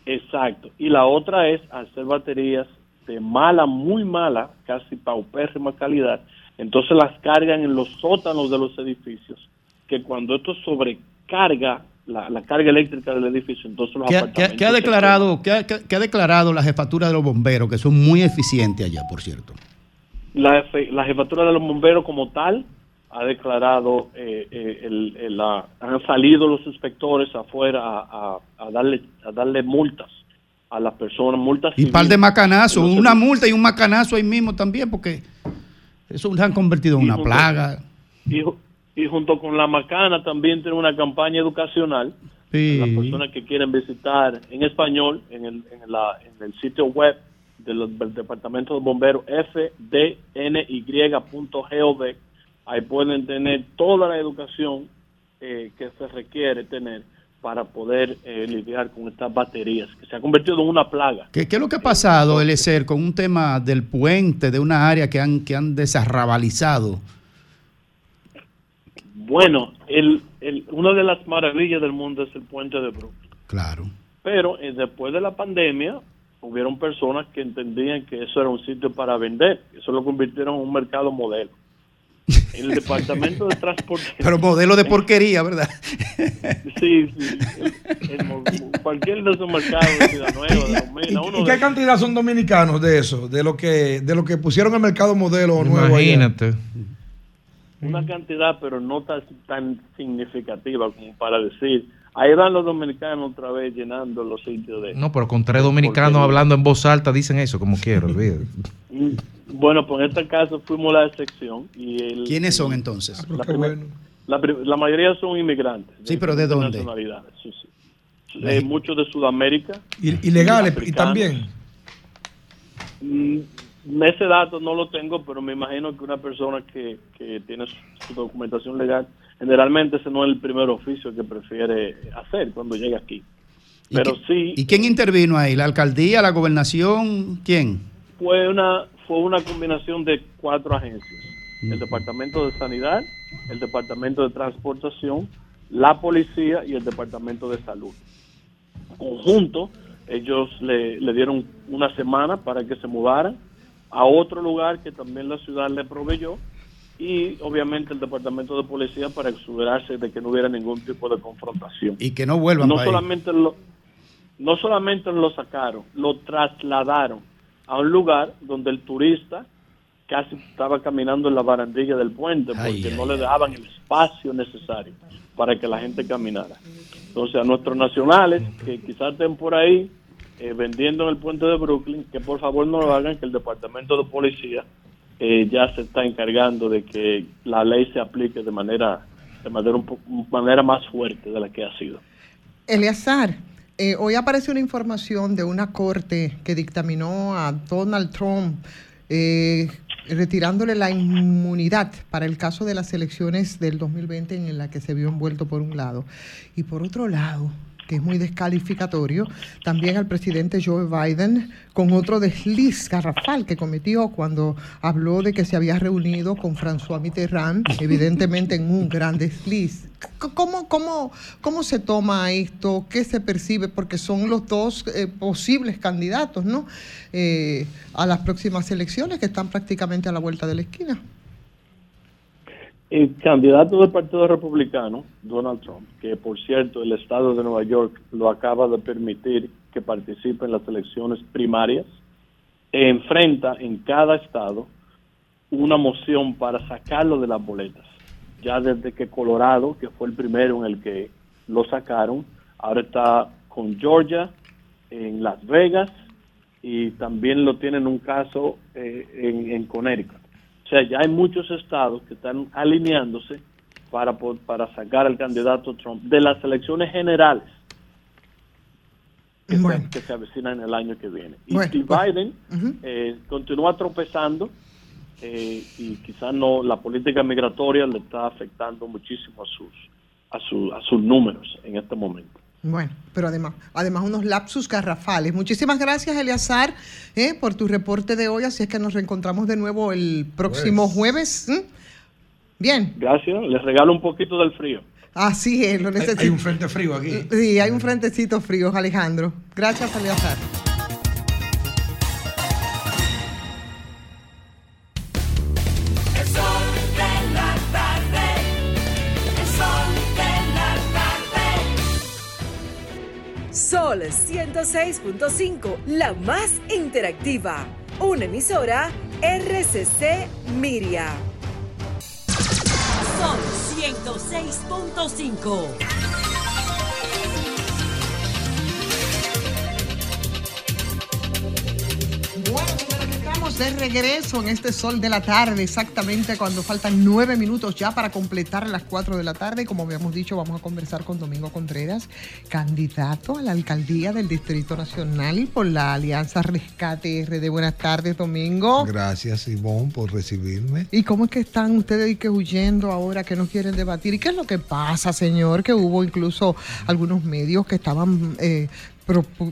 Exacto. Y la otra es hacer baterías de mala, muy mala, casi paupérrima calidad. Entonces las cargan en los sótanos de los edificios, que cuando esto sobrecarga la, la carga eléctrica del edificio, entonces los ¿Qué, apartamentos qué- ha declarado, qué ha- qué- qué ha declarado la jefatura de los bomberos, que son muy eficientes allá, por cierto? La jefatura de los bomberos como tal ha declarado, eh, eh, el- el- la- han salido los inspectores afuera a, a- a darle a darle multas a las personas, multas Y un par de macanazos, una multa y un macanazo ahí mismo también, porque eso se han convertido en una junto- plaga. Y, ju- y junto con la Macana también tiene una campaña educacional Sí. las personas que quieren visitar en español en el, en la- en el sitio web de los- del Departamento de Bomberos fdny.gov. Ahí pueden tener toda la educación eh, que se requiere tener para poder eh, lidiar con estas baterías, que se ha convertido en una plaga. ¿Qué, qué es lo que ha pasado, Eliezer, con un tema del puente, de una área que han, que han desarrabalizado? Bueno, el, el, una de las maravillas del mundo es el puente de Brooklyn. Claro. Pero eh, después de la pandemia, hubieron personas que entendían que eso era un sitio para vender. Eso lo convirtieron en un mercado modelo. El departamento de transporte. Pero modelo de porquería, ¿verdad? Sí, sí. El- el mo- cualquier de esos mercados de Ciudad Nueva, de uno ¿Y de qué cantidad son dominicanos de eso? De lo que, de lo que pusieron el mercado modelo nuevo. allá? Imagínate. una cantidad, pero no tan, tan significativa como para decir, ahí van los dominicanos otra vez llenando los sitios de... No, pero con tres dominicanos hablando en voz alta dicen eso como quiero, olvídate. Bueno, pues en este caso fuimos la excepción. Y el, ¿Quiénes son entonces? La, primer- la mayoría son inmigrantes. Sí, pero ¿de dónde? nacionalidades, sí, sí. Eh, muchos de Sudamérica. I- Ilegales y también. Mm, Ese dato no lo tengo, pero me imagino que una persona que, que tiene su, su documentación legal, generalmente ese no es el primer oficio que prefiere hacer cuando llega aquí. ¿Y Pero qué- sí, ¿Y quién intervino ahí? ¿La alcaldía, la gobernación? ¿Quién? fue una fue una combinación de cuatro agencias. El departamento de sanidad el departamento de transportación la policía y el departamento de salud. Conjunto ellos le, le dieron una semana para que se mudaran a otro lugar que también la ciudad le proveyó y obviamente el departamento de policía para asegurarse de que no hubiera ningún tipo de confrontación. Y que no vuelvan no ahí. solamente lo no solamente lo sacaron, lo trasladaron a un lugar donde el turista casi estaba caminando en la barandilla del puente porque Ay, ay, no le daban el espacio necesario para que la gente caminara. Entonces a nuestros nacionales que quizás estén por ahí eh, vendiendo en el puente de Brooklyn, que por favor no lo hagan, que el departamento de policía eh, ya se está encargando de que la ley se aplique de manera de manera un po- manera más fuerte de la que ha sido. Eleazar, eh, hoy aparece una información de una corte que dictaminó a Donald Trump eh, retirándole la inmunidad para el caso de las elecciones del 2020 en la que se vio envuelto por un lado. Y por otro lado, que es muy descalificatorio, también al presidente Joe Biden con otro desliz garrafal que cometió cuando habló de que se había reunido con François Mitterrand, evidentemente en un gran desliz. ¿Cómo, cómo, cómo se toma esto? ¿Qué se percibe? Porque son los dos eh, posibles candidatos ¿no? Eh, a las próximas elecciones que están prácticamente a la vuelta de la esquina. El candidato del Partido Republicano, Donald Trump, que por cierto el Estado de Nueva York lo acaba de permitir que participe en las elecciones primarias, enfrenta en cada estado una moción para sacarlo de las boletas. Ya desde que Colorado, que fue el primero en el que lo sacaron, ahora está con Georgia, en Las Vegas y también lo tienen un caso eh, en, en Connecticut. O sea, ya hay muchos estados que están alineándose para, para sacar al candidato Trump de las elecciones generales que, se, que se avecinan el año que viene. Y, Bueno, pues, Biden eh, continúa tropezando eh, y quizás no la política migratoria le está afectando muchísimo a sus a, su- a sus números en este momento. Bueno, pero además, además unos lapsus garrafales. Muchísimas gracias, Eleazar, eh, por tu reporte de hoy. Así es que nos reencontramos de nuevo el próximo jueves. Bien, Gracias. Les regalo un poquito del frío. así es, lo necesito. Hay un frente frío aquí. Sí, hay un frentecito frío, Alejandro. Gracias, Eleazar. 106.5, la más interactiva. Una emisora RCC Miria. Sol 106.5. Bueno, estamos de regreso en este sol de la tarde, exactamente cuando faltan nueve minutos ya para completar las cuatro de la tarde. Como habíamos dicho, vamos a conversar con Domingo Contreras, candidato a la alcaldía del Distrito Nacional por la Alianza Rescate RD. Buenas tardes, Domingo. Gracias, Ivonne, por recibirme. ¿Y cómo es que están ustedes y que huyendo ahora que no quieren debatir? ¿Y qué es lo que pasa, señor? Que hubo incluso algunos medios que estaban eh,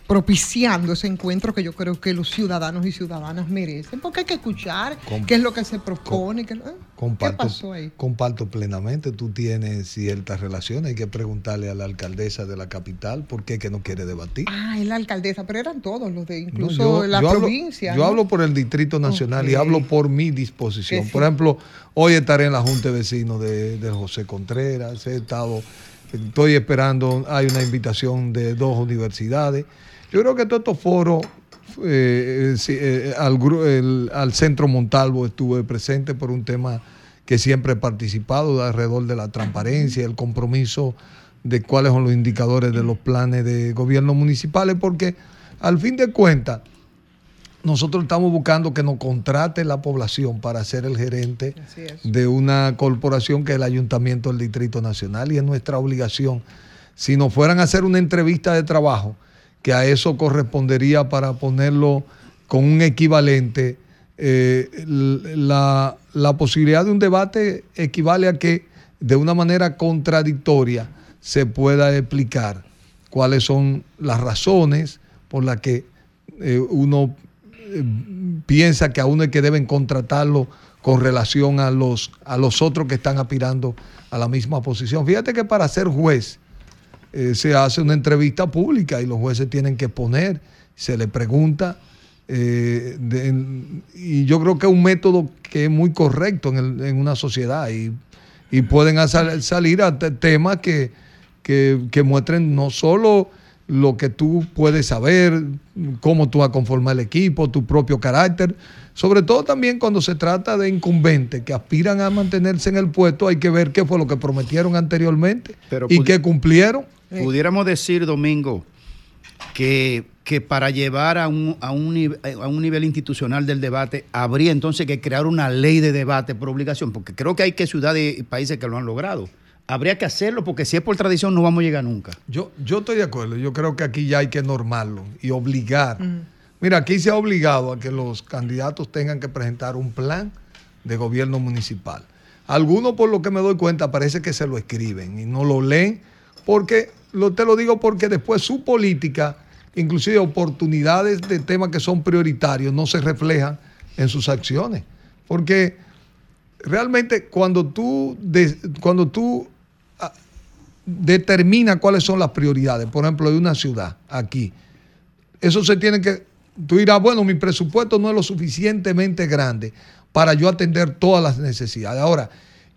propiciando ese encuentro que yo creo que los ciudadanos y ciudadanas merecen, porque hay que escuchar Com- qué es lo que se propone. qué- ¿eh? ¿Qué Comparto, pasó ahí? comparto plenamente. Tú tienes ciertas relaciones. Hay que preguntarle a la alcaldesa de la capital por qué que no quiere debatir. Ah, es la alcaldesa, pero eran todos los de No, incluso yo- la yo hablo- provincia. Yo hablo por el Distrito Nacional y hablo por mi disposición. Por ejemplo, hoy estaré en la Junta de Vecinos de, de José Contreras. He estado, estoy esperando, hay una invitación de dos universidades. Yo creo que todos estos foros, eh, eh, eh, al Centro Montalvo estuve presente por un tema que siempre he participado de alrededor de la transparencia, el compromiso de cuáles son los indicadores de los planes de gobierno municipales, porque al fin de cuentas, nosotros estamos buscando que nos contrate la población para ser el gerente de una corporación que es el Ayuntamiento del Distrito Nacional y es nuestra obligación. Si nos fueran a hacer una entrevista de trabajo, que a eso correspondería para ponerlo con un equivalente, eh, la, la posibilidad de un debate equivale a que de una manera contradictoria se pueda explicar cuáles son las razones por las que eh, uno piensa que a uno es que deben contratarlo con relación a los, a los otros que están aspirando a la misma posición. Fíjate que para ser juez eh, se hace una entrevista pública y los jueces tienen que poner, se le pregunta, eh, y yo creo que es un método que es muy correcto en, una sociedad y, pueden salir a te- temas que, que muestren no solo lo que tú puedes saber, cómo tú vas a conformar el equipo, tu propio carácter, sobre todo también cuando se trata de incumbentes que aspiran a mantenerse en el puesto, hay que ver qué fue lo que prometieron anteriormente Pero y qué cumplieron. Pudiéramos decir, Domingo, que, que para llevar a un, a, un, a un nivel institucional del debate, habría entonces que crear una ley de debate por obligación, porque creo que hay que ciudades y países que lo han logrado. Habría que hacerlo porque si es por tradición no vamos a llegar nunca. Yo, yo estoy de acuerdo. Yo creo que aquí ya hay que normarlo y obligar. Mira, aquí se ha obligado a que los candidatos tengan que presentar un plan de gobierno municipal. Algunos, por lo que me doy cuenta, parece que se lo escriben y no lo leen, porque, lo, te lo digo porque después su política, inclusive oportunidades de temas que son prioritarios, no se reflejan en sus acciones. Porque realmente cuando tú, de- cuando tú determinas cuáles son las prioridades, por ejemplo, de una ciudad aquí, eso se tiene que, tú dirás, bueno, mi presupuesto no es lo suficientemente grande para yo atender todas las necesidades. Ahora,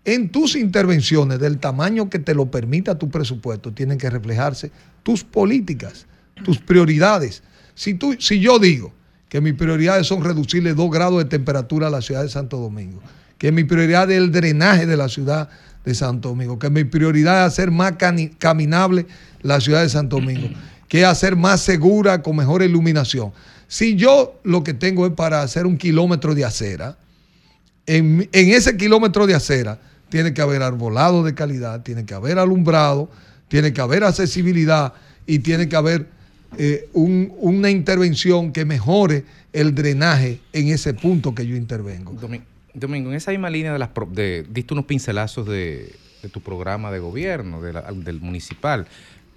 en tus intervenciones, del tamaño que te lo permita tu presupuesto, tienen que reflejarse tus políticas, tus prioridades. Si, tú, si yo digo que mis prioridades son reducirle dos grados de temperatura a la ciudad de Santo Domingo, que mi prioridad es el drenaje de la ciudad de Santo Domingo, que mi prioridad es hacer más caminable la ciudad de Santo Domingo, que es hacer más segura con mejor iluminación. Si yo lo que tengo es para hacer un kilómetro de acera, en, en ese kilómetro de acera tiene que haber arbolado de calidad, tiene que haber alumbrado, tiene que haber accesibilidad y tiene que haber eh, un- una intervención que mejore el drenaje en ese punto que yo intervengo. Domi- Domingo, en esa misma línea de las pro- de, diste unos pincelazos de, de tu programa de gobierno, de del municipal.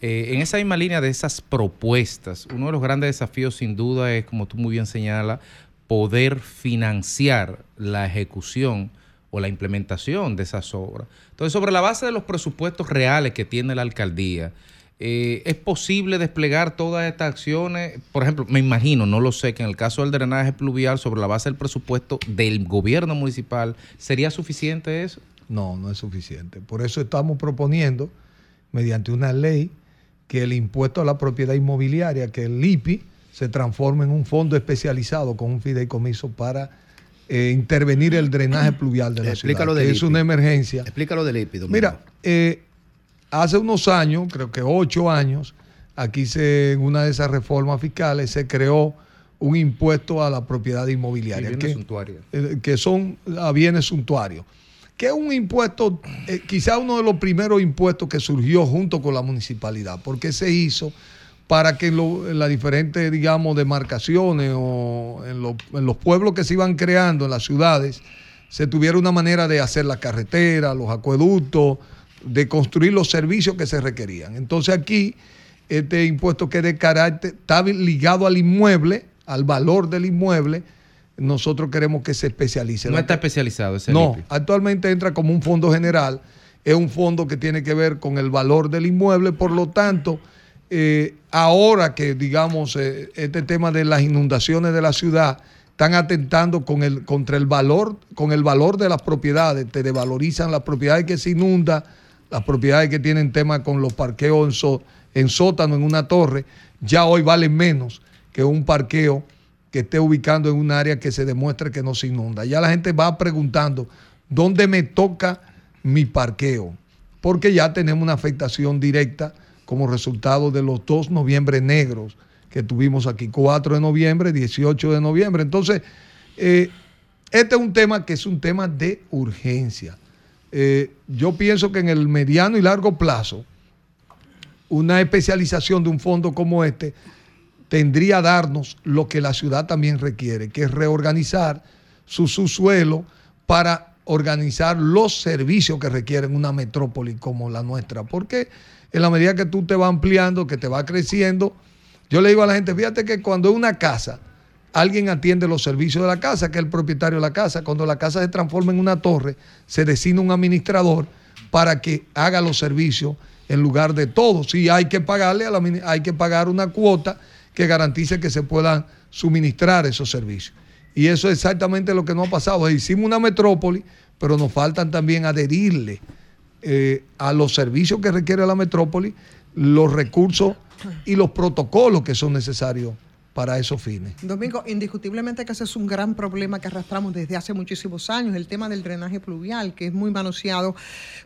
Eh, en esa misma línea de esas propuestas, uno de los grandes desafíos sin duda es, como tú muy bien señalas, poder financiar la ejecución o la implementación de esas obras. Entonces, sobre la base de los presupuestos reales que tiene la alcaldía, eh, ¿es posible desplegar todas estas acciones? Por ejemplo, me imagino, no lo sé, que en el caso del drenaje pluvial, sobre la base del presupuesto del gobierno municipal, ¿sería suficiente eso? No, no es suficiente. Por eso estamos proponiendo, mediante una ley, que el impuesto a la propiedad inmobiliaria, que el IPI, se transforme en un fondo especializado con un fideicomiso para eh, intervenir el drenaje pluvial de la Explícalo ciudad. del que es una emergencia. Explícalo del IPI, Domingo. Mira, eh, hace unos años, creo que ocho años, aquí se, en una de esas reformas fiscales se creó un impuesto a la propiedad inmobiliaria. Bienes que- suntuarios. que son a bienes suntuarios. Que es un impuesto, eh, quizá uno de los primeros impuestos que surgió junto con la municipalidad, porque se hizo para que en, lo- en las diferentes, digamos, demarcaciones o en, lo- en los pueblos que se iban creando, en las ciudades, se tuviera una manera de hacer la carretera, los acueductos, de construir los servicios que se requerían. Entonces aquí, este impuesto que es de carácter, está ligado al inmueble, al valor del inmueble, nosotros queremos que se especialice. No está especializado ese no, actualmente entra como un fondo general. Es un fondo que tiene que ver con el valor del inmueble. Por lo tanto, eh, ahora que, digamos, eh, este tema de las inundaciones de la ciudad están atentando con el, contra el valor, con el valor de las propiedades, te devalorizan las propiedades que se inundan, las propiedades que tienen tema con los parqueos en, en sótano, en una torre, ya hoy valen menos que un parqueo que esté ubicando en un área que se demuestre que no se inunda. Ya la gente va preguntando, ¿dónde me toca mi parqueo? Porque ya tenemos una afectación directa como resultado de los dos noviembre negros que tuvimos aquí, 4 de noviembre, 18 de noviembre. Entonces, eh, este es un tema que es un tema de urgencia. Eh, yo pienso que en el mediano y largo plazo, una especialización de un fondo como este tendría a darnos lo que la ciudad también requiere, que es reorganizar su subsuelo para organizar los servicios que requieren una metrópoli como la nuestra. Porque en la medida que tú te vas ampliando, que te va creciendo, yo le digo a la gente, fíjate que cuando es una casa, alguien atiende los servicios de la casa, que es el propietario de la casa. Cuando la casa se transforma en una torre, se designa un administrador para que haga los servicios en lugar de todos. Sí, hay que pagarle a la, hay que pagar una cuota que garantice que se puedan suministrar esos servicios. Y eso es exactamente lo que nos ha pasado. Hicimos una metrópoli, pero nos faltan también adherirle eh, a los servicios que requiere la metrópoli, los recursos y los protocolos que son necesarios para esos fines. Domingo, indiscutiblemente que ese es un gran problema que arrastramos desde hace muchísimos años, el tema del drenaje pluvial, que es muy manoseado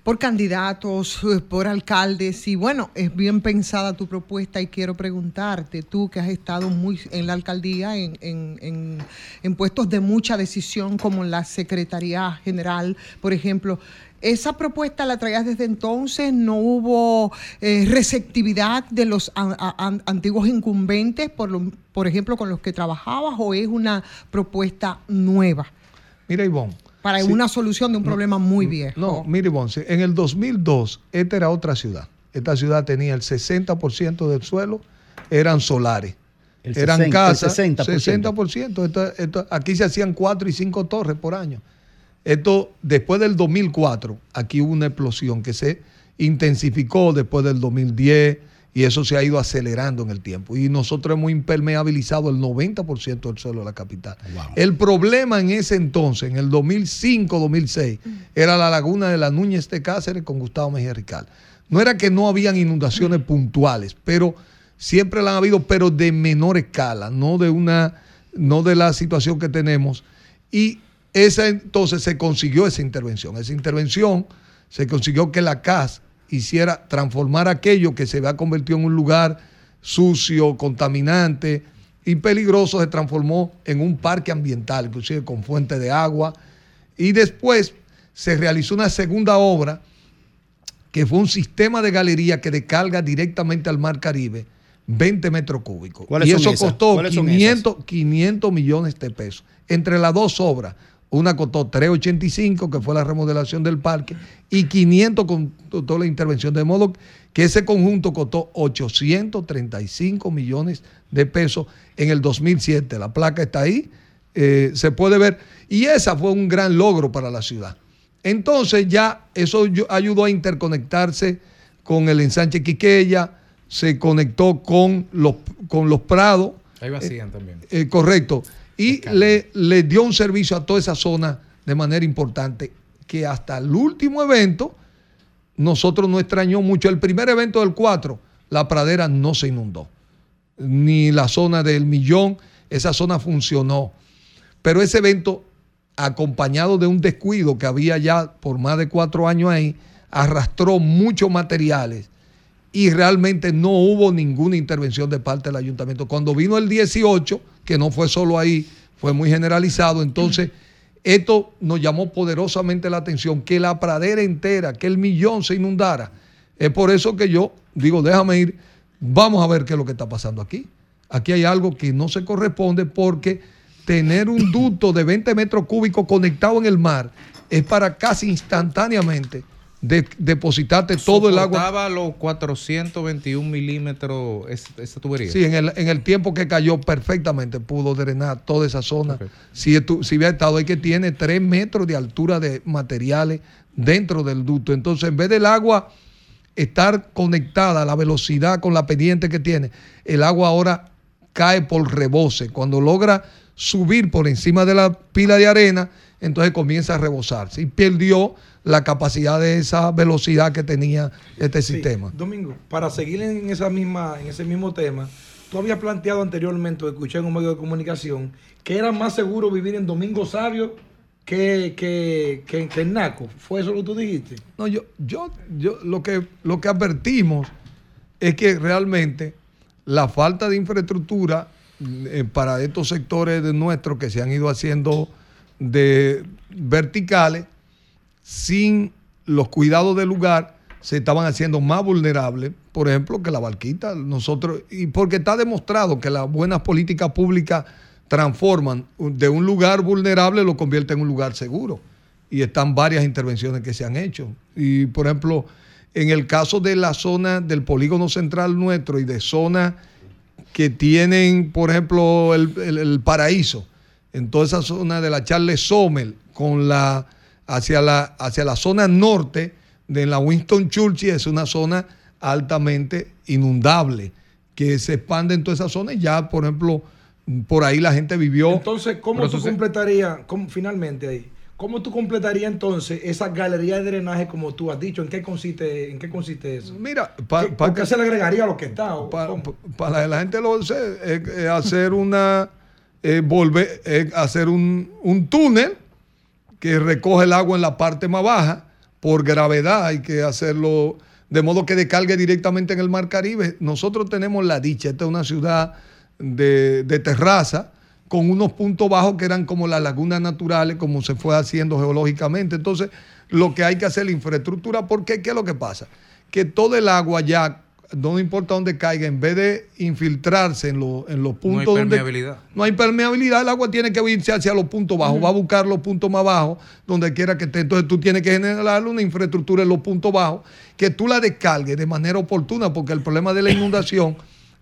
por candidatos, por alcaldes, y bueno, es bien pensada tu propuesta y quiero preguntarte, tú que has estado muy en la alcaldía, en, en- en- en puestos de mucha decisión como la Secretaría General, por ejemplo, ¿Esa propuesta la traías desde entonces? ¿No hubo eh, receptividad de los a- a- an- antiguos incumbentes, por, lo- por ejemplo, con los que trabajabas, o es una propuesta nueva Mira, Ivonne. para sí, una solución de un problema muy viejo? No, mire, Ivonne, en el 2002, esta era otra ciudad. Esta ciudad tenía el 60% del suelo, eran solares. El eran 60, el casas, 60%. 60%. Esto- esto- aquí se hacían cuatro y cinco torres por año. Esto, después del 2004, aquí hubo una explosión que se intensificó después del 2010 y eso se ha ido acelerando en el tiempo. Y nosotros hemos impermeabilizado el 90% del suelo de la capital. El problema en ese entonces, en el 2005-2006, era la laguna de la Núñez de Cáceres con Gustavo Mejía Rical. No era que no habían inundaciones puntuales, pero siempre la han habido, pero de menor escala, no de una, no de la situación que tenemos. Y esa entonces se consiguió esa intervención. Esa intervención se consiguió que la CAS hiciera transformar aquello que se había convertido en un lugar sucio, contaminante y peligroso, se transformó en un parque ambiental, inclusive con fuente de agua. Y después se realizó una segunda obra que fue un sistema de galería que descarga directamente al mar Caribe 20 metros cúbicos. ¿Cuáles Y eso costó ¿Cuáles son 500, 500 millones de pesos. Entre las dos obras, una costó 385, que fue la remodelación del parque, y 500 con toda la intervención. De modo que ese conjunto costó 835 millones de pesos en el 2007. La placa está ahí, eh, se puede ver. Y esa fue un gran logro para la ciudad. Entonces ya eso ayudó a interconectarse con el ensanche Quiqueya, se conectó con los, con los Prados. Ahí vacían también. Eh, correcto. Y le, le dio un servicio a toda esa zona de manera importante, que hasta el último evento, nosotros no extrañó mucho. El primer evento del 4, la pradera no se inundó. Ni la zona del millón, esa zona funcionó. Pero ese evento, acompañado de un descuido que había ya por más de cuatro años ahí, arrastró muchos materiales y realmente no hubo ninguna intervención de parte del ayuntamiento. Cuando vino el 18, que no fue solo ahí, fue muy generalizado, entonces esto nos llamó poderosamente la atención, que la pradera entera, que el millón se inundara. Es por eso que yo digo, déjame ir, vamos a ver qué es lo que está pasando aquí. Aquí hay algo que no se corresponde porque tener un ducto de 20 metros cúbicos conectado en el mar es para casi instantáneamente de- depositarte todo el agua. Soportaba los 421 milímetros es- esa tubería. Sí, en el, en el tiempo que cayó perfectamente pudo drenar toda esa zona. Si, estu- si hubiera estado ahí que tiene 3 metros de altura de materiales dentro del ducto. Entonces, en vez del agua estar conectada a la velocidad con la pendiente que tiene, el agua ahora cae por rebose. Cuando logra subir por encima de la pila de arena, entonces comienza a rebosarse y perdió la capacidad de esa velocidad que tenía este sistema. Domingo, para seguir en esa misma, en ese mismo tema, tú habías planteado anteriormente, o escuché en un medio de comunicación, que era más seguro vivir en Domingo Sabio que, que, que, que en Naco. ¿Fue eso lo que tú dijiste? No, yo, yo, yo lo que lo que advertimos es que realmente la falta de infraestructura eh, para estos sectores de nuestros que se han ido haciendo de verticales sin los cuidados del lugar se estaban haciendo más vulnerables, por ejemplo, que la barquita. Nosotros, y porque está demostrado que las buenas políticas públicas transforman de un lugar vulnerable, lo convierten en un lugar seguro. Y están varias intervenciones que se han hecho. Y, por ejemplo, en el caso de la zona del polígono central nuestro y de zonas que tienen, por ejemplo, el, el- el paraíso, en toda esa zona de la Charles Sommer, con la, hacia, la, hacia la zona norte de la Winston Churchill, es una zona altamente inundable, que se expande en toda esa zona y ya, por ejemplo, por ahí la gente vivió. Entonces, ¿cómo tú se- completarías, finalmente ahí, cómo tú completarías entonces esa galería de drenaje como tú has dicho? ¿En qué consiste, en qué consiste eso? Mira, ¿Qué- pa- ¿por qué se le agregaría a lo que está? para la gente lo sé, es, es hacer una, eh, volver, es hacer un, un túnel que recoge el agua en la parte más baja por gravedad, hay que hacerlo de modo que descargue directamente en el Mar Caribe. Nosotros tenemos la dicha, esta es una ciudad de, de terraza con unos puntos bajos que eran como las lagunas naturales, como se fue haciendo geológicamente. Entonces, lo que hay que hacer la infraestructura, porque ¿qué es lo que pasa? Que todo el agua ya, no importa dónde caiga, en vez de infiltrarse en, lo- en los No hay puntos donde permeabilidad. no hay permeabilidad, el agua tiene que irse hacia los puntos bajos, va a buscar los puntos más bajos, donde quiera que esté. Entonces tú tienes que generar una infraestructura en los puntos bajos, que tú la descargues de manera oportuna, porque el problema de la inundación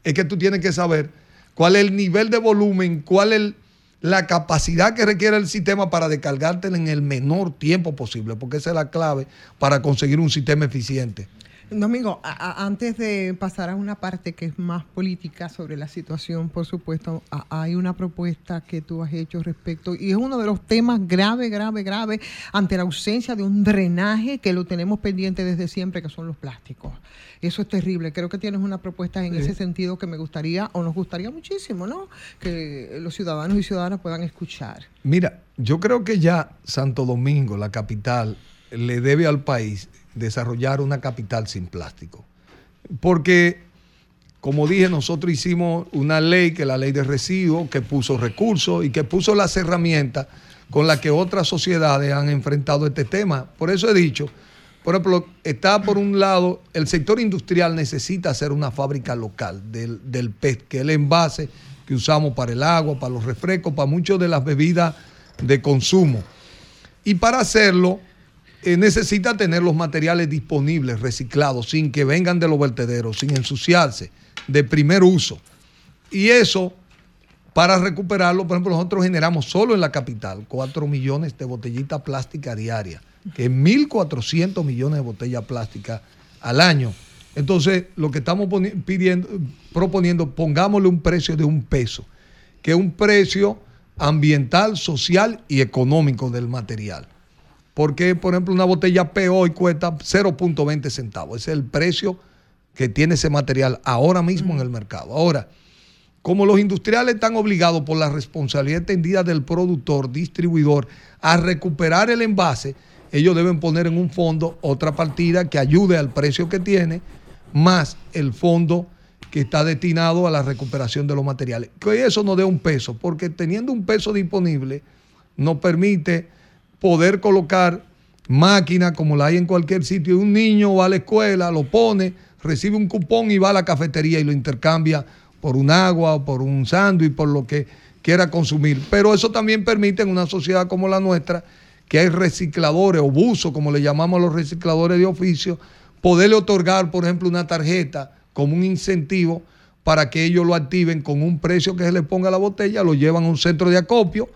es que tú tienes que saber cuál es el nivel de volumen, cuál es el- la capacidad que requiere el sistema para descargártela en el menor tiempo posible, porque esa es la clave para conseguir un sistema eficiente. Domingo, a- a- antes de pasar a una parte que es más política sobre la situación, por supuesto, a- hay una propuesta que tú has hecho respecto, y es uno de los temas grave, grave, grave, ante la ausencia de un drenaje que lo tenemos pendiente desde siempre, que son los plásticos. Eso es terrible. Creo que tienes una propuesta en Sí. ese sentido que me gustaría, o nos gustaría muchísimo, ¿no? Que los ciudadanos y ciudadanas puedan escuchar. Mira, yo creo que ya Santo Domingo, la capital, le debe al país desarrollar una capital sin plástico. Porque, como dije, nosotros hicimos una ley, que es la ley de residuos, que puso recursos y que puso las herramientas con las que otras sociedades han enfrentado este tema. Por eso he dicho, por ejemplo, está por un lado, el sector industrial necesita hacer una fábrica local del, del que es el envase que usamos para el agua, para los refrescos, para muchas de las bebidas de consumo. Y para hacerlo, eh, necesita tener los materiales disponibles, reciclados, sin que vengan de los vertederos, sin ensuciarse, de primer uso. Y eso, para recuperarlo, por ejemplo, nosotros generamos solo en la capital 4 millones de botellitas plásticas diarias, que es 1.400 millones de botellas plásticas al año. Entonces, lo que estamos pidiendo, proponiendo, pongámosle un precio de un peso, que es un precio ambiental, social y económico del material. Porque, por ejemplo, una botella P hoy cuesta 0.20 centavos. Ese es el precio que tiene ese material ahora mismo en el mercado. Ahora, como los industriales están obligados por la responsabilidad extendida del productor, distribuidor, a recuperar el envase, ellos deben poner en un fondo otra partida que ayude al precio que tiene, más el fondo que está destinado a la recuperación de los materiales. Que eso no dé un peso, porque teniendo un peso disponible, nos permite poder colocar máquinas como la hay en cualquier sitio. Un niño va a la escuela, lo pone, recibe un cupón y va a la cafetería y lo intercambia por un agua o por un sándwich, por lo que quiera consumir. Pero eso también permite en una sociedad como la nuestra, que hay recicladores o buzos, como le llamamos a los recicladores de oficio, poderle otorgar, por ejemplo, una tarjeta como un incentivo para que ellos lo activen con un precio que se le ponga a la botella, lo llevan a un centro de acopio,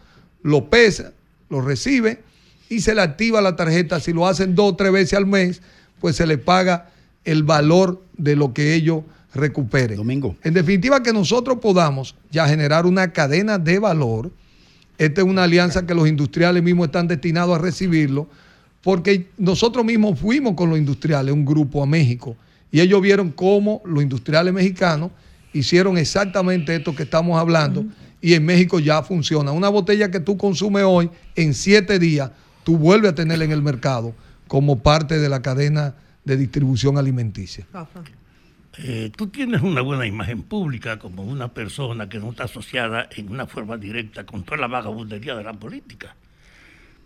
lo pesan, lo reciben y se le activa la tarjeta. Si lo hacen dos o tres veces al mes, pues se le paga el valor de lo que ellos recuperen. Domingo. En definitiva, que nosotros podamos ya generar una cadena de valor. Esta es una alianza que los industriales mismos están destinados a recibirlo, porque nosotros mismos fuimos con los industriales, un grupo a México, y ellos vieron cómo los industriales mexicanos hicieron exactamente esto que estamos hablando, y en México ya funciona. Una botella que tú consumes hoy, en siete días, tú vuelves a tenerla en el mercado como parte de la cadena de distribución alimenticia. Eh, tú tienes una buena imagen pública como una persona que no está asociada en una forma directa con toda la vagabundería de la política.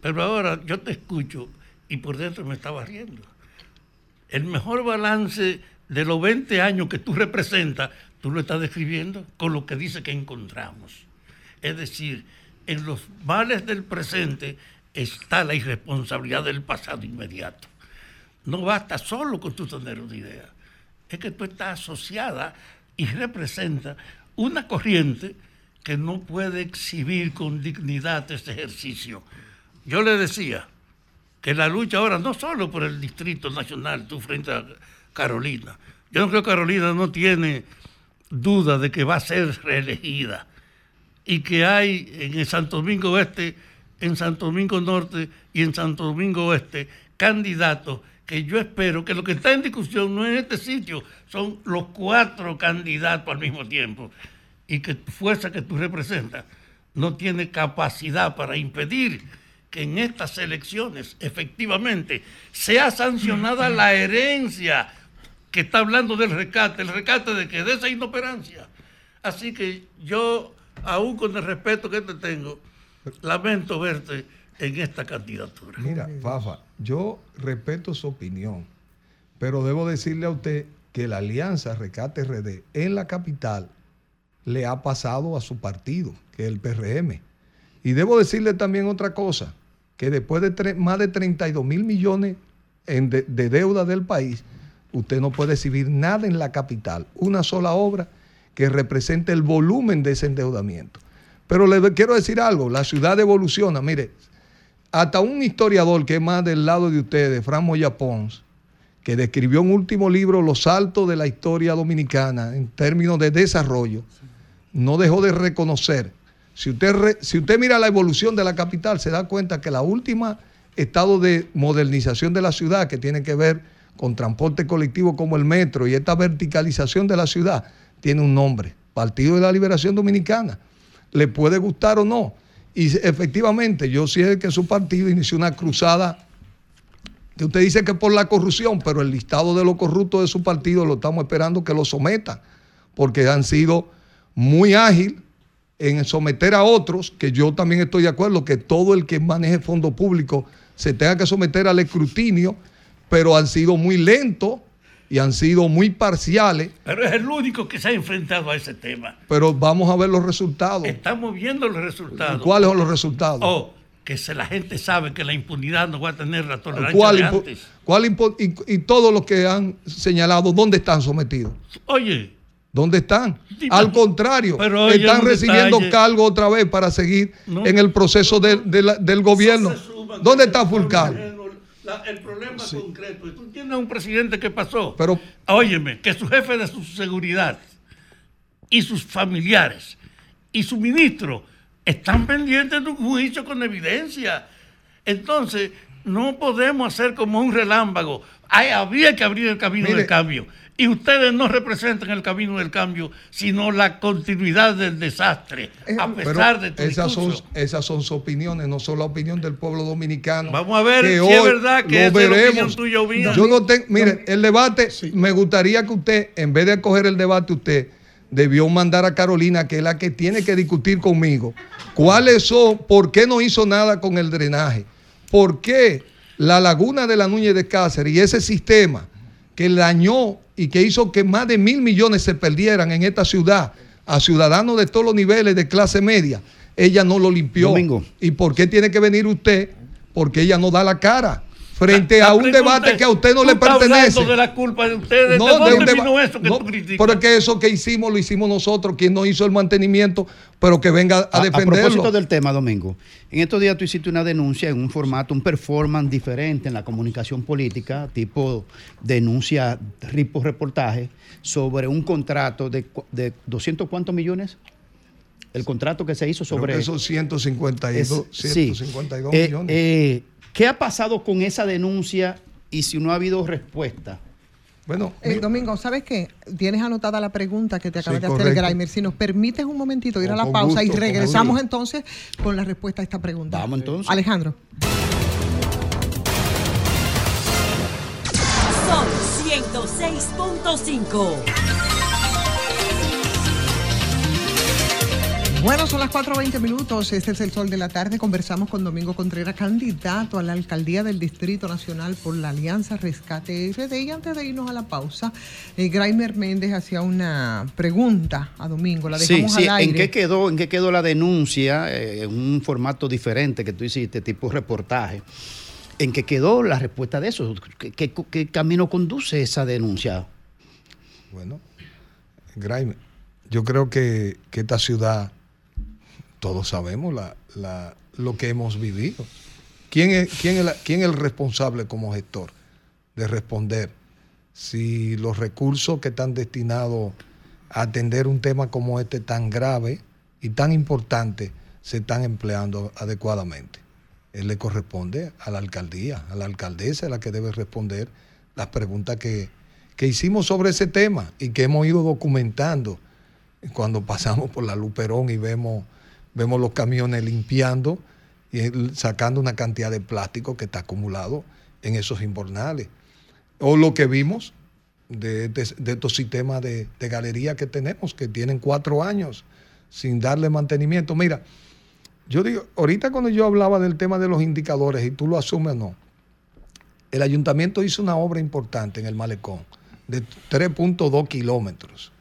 Pero ahora yo te escucho y por dentro me estaba riendo. El mejor balance de los 20 años que tú representas, tú lo estás describiendo con lo que dice que encontramos. Es decir, en los males del presente está la irresponsabilidad del pasado inmediato. No basta solo con tu tener una idea es que tú estás asociada y representa una corriente que no puede exhibir con dignidad ese ejercicio. Yo le decía que la lucha ahora no solo por el Distrito Nacional, tú frente a Carolina, yo no creo que Carolina no tiene duda de que va a ser reelegida y que hay en el Santo Domingo Oeste, en Santo Domingo Norte y en Santo Domingo Oeste candidatos que yo espero que lo que está en discusión no es este sitio, son los cuatro candidatos al mismo tiempo y que tu fuerza que tú representas no tiene capacidad para impedir que en estas elecciones efectivamente sea sancionada la herencia que está hablando del rescate, el rescate de que de esa inoperancia. Así que yo aún con el respeto que te tengo, lamento verte en esta candidatura. Mira, Fafa, yo respeto su opinión, pero debo decirle a usted que la alianza Recate RD en la capital le ha pasado a su partido, que es el PRM. Y debo decirle también otra cosa, que después de más de 32 mil millones en de, de deuda del país, usted no puede exhibir nada en la capital, una sola obra que represente el volumen de ese endeudamiento. Pero le quiero decir algo, la ciudad evoluciona, mire, hasta un historiador que es más del lado de ustedes, Fran Moya Pons, que describió un último libro los saltos de la historia dominicana en términos de desarrollo, no dejó de reconocer. Si usted, si usted mira la evolución de la capital, se da cuenta que la última estado de modernización de la ciudad, que tiene que ver con transporte colectivo como el metro y esta verticalización de la ciudad, tiene un nombre, Partido de la Liberación Dominicana. Le puede gustar o no. Y efectivamente, yo sé que su partido inició una cruzada que usted dice que por la corrupción, pero el listado de los corruptos de su partido lo estamos esperando que lo someta, porque han sido muy ágil en someter a otros, que yo también estoy de acuerdo que todo el que maneje fondos públicos se tenga que someter al escrutinio, pero han sido muy lentos y han sido muy parciales, Pero es el único que se ha enfrentado a ese tema. pero vamos a ver los resultados. Estamos viendo los resultados. ¿Cuáles son los resultados? Oh, que se- la gente sabe que la impunidad no va a tener la tolerancia ¿Cuál de antes. cuál y, y todos los que han señalado, ¿dónde están sometidos? Oye, ¿Dónde están? Dime, Al contrario, pero oye, están recibiendo detalle. cargo otra vez para seguir No. en el proceso de- de la- del gobierno. ¿Dónde está Fulcar? La- el problema concreto. Tú tienes un presidente que pasó. Pero Óyeme, que su jefe de su seguridad y sus familiares y su ministro están pendientes de un juicio con evidencia. Entonces, no podemos hacer como un relámpago. Hay, había que abrir el camino Mire. del cambio. Y ustedes no representan el camino del cambio, sino la continuidad del desastre, a Eh, Pero pesar de todo. esas son, esas son sus opiniones, no son la opinión del pueblo dominicano. Vamos a ver que si hoy es verdad que lo es la tuya. Yo no tengo, mire, el debate, me gustaría que usted, en vez de coger el debate usted, debió mandar a Carolina, que es la que tiene que discutir conmigo, cuáles son, por qué no hizo nada con el drenaje, por qué la laguna de la Núñez de Cáceres y ese sistema que dañó y que hizo que más de mil millones se perdieran en esta ciudad a ciudadanos de todos los niveles de clase media, ella no lo limpió. Domingo. ¿Y por qué tiene que venir usted? Porque ella no da la cara frente La a un debate es, que a usted no tú le pertenece. de la culpa de ustedes. No, ¿De de dónde un deba- vino eso que no, tú criticas? pero es que eso que hicimos lo hicimos nosotros, quien no hizo el mantenimiento, pero que venga a, A, a defenderlo. propósito del tema, Domingo, en estos días tú hiciste una denuncia en un formato, un performance diferente en la comunicación política, tipo denuncia, tipo reportaje, sobre un contrato de, de 200 cuántos millones? El contrato que se hizo Creo sobre... que esos 152, Es- sí. 152 Eh, millones. eh, ¿Qué ha pasado con esa denuncia y si no ha habido respuesta? Bueno, Eh, Domingo, ¿sabes qué? Tienes anotada la pregunta que te acaba Sí, de hacer correcto. Grimer. Si nos permites un momentito ir a la pausa y gusto, regresamos entonces con la respuesta a esta pregunta. Vamos entonces. Alejandro. Son 106.5. Bueno, son las 4.20 minutos. Este es el sol de la tarde. Conversamos con Domingo Contreras, candidato a la alcaldía del Distrito Nacional por la Alianza Rescate RD. Y antes de irnos a la pausa, eh, Graimer Méndez hacía una pregunta a Domingo. La dejamos sí, al aire. ¿en qué quedó, en qué quedó la denuncia eh, en un formato diferente que tú hiciste, tipo reportaje? ¿En qué quedó la respuesta de eso? ¿Qué, qué- qué camino conduce esa denuncia? Bueno, Graeme, yo creo que, que esta ciudad, todos sabemos la, la- lo que hemos vivido. ¿Quién es, quién, es quién el responsable como gestor de responder si los recursos que están destinados a atender un tema como este tan grave y tan importante se están empleando adecuadamente? Él le corresponde a la alcaldía, a la alcaldesa es la que debe responder las preguntas que, que hicimos sobre ese tema y que hemos ido documentando cuando pasamos por la Luperón y vemos, vemos los camiones limpiando y sacando una cantidad de plástico que está acumulado en esos invernales. O lo que vimos de estos sistemas de, de galería que tenemos, que tienen cuatro años sin darle mantenimiento. Mira, yo digo, ahorita cuando yo hablaba del tema de los indicadores, y tú lo asumes o no, el ayuntamiento hizo una obra importante en el malecón de 3.2 kilómetros.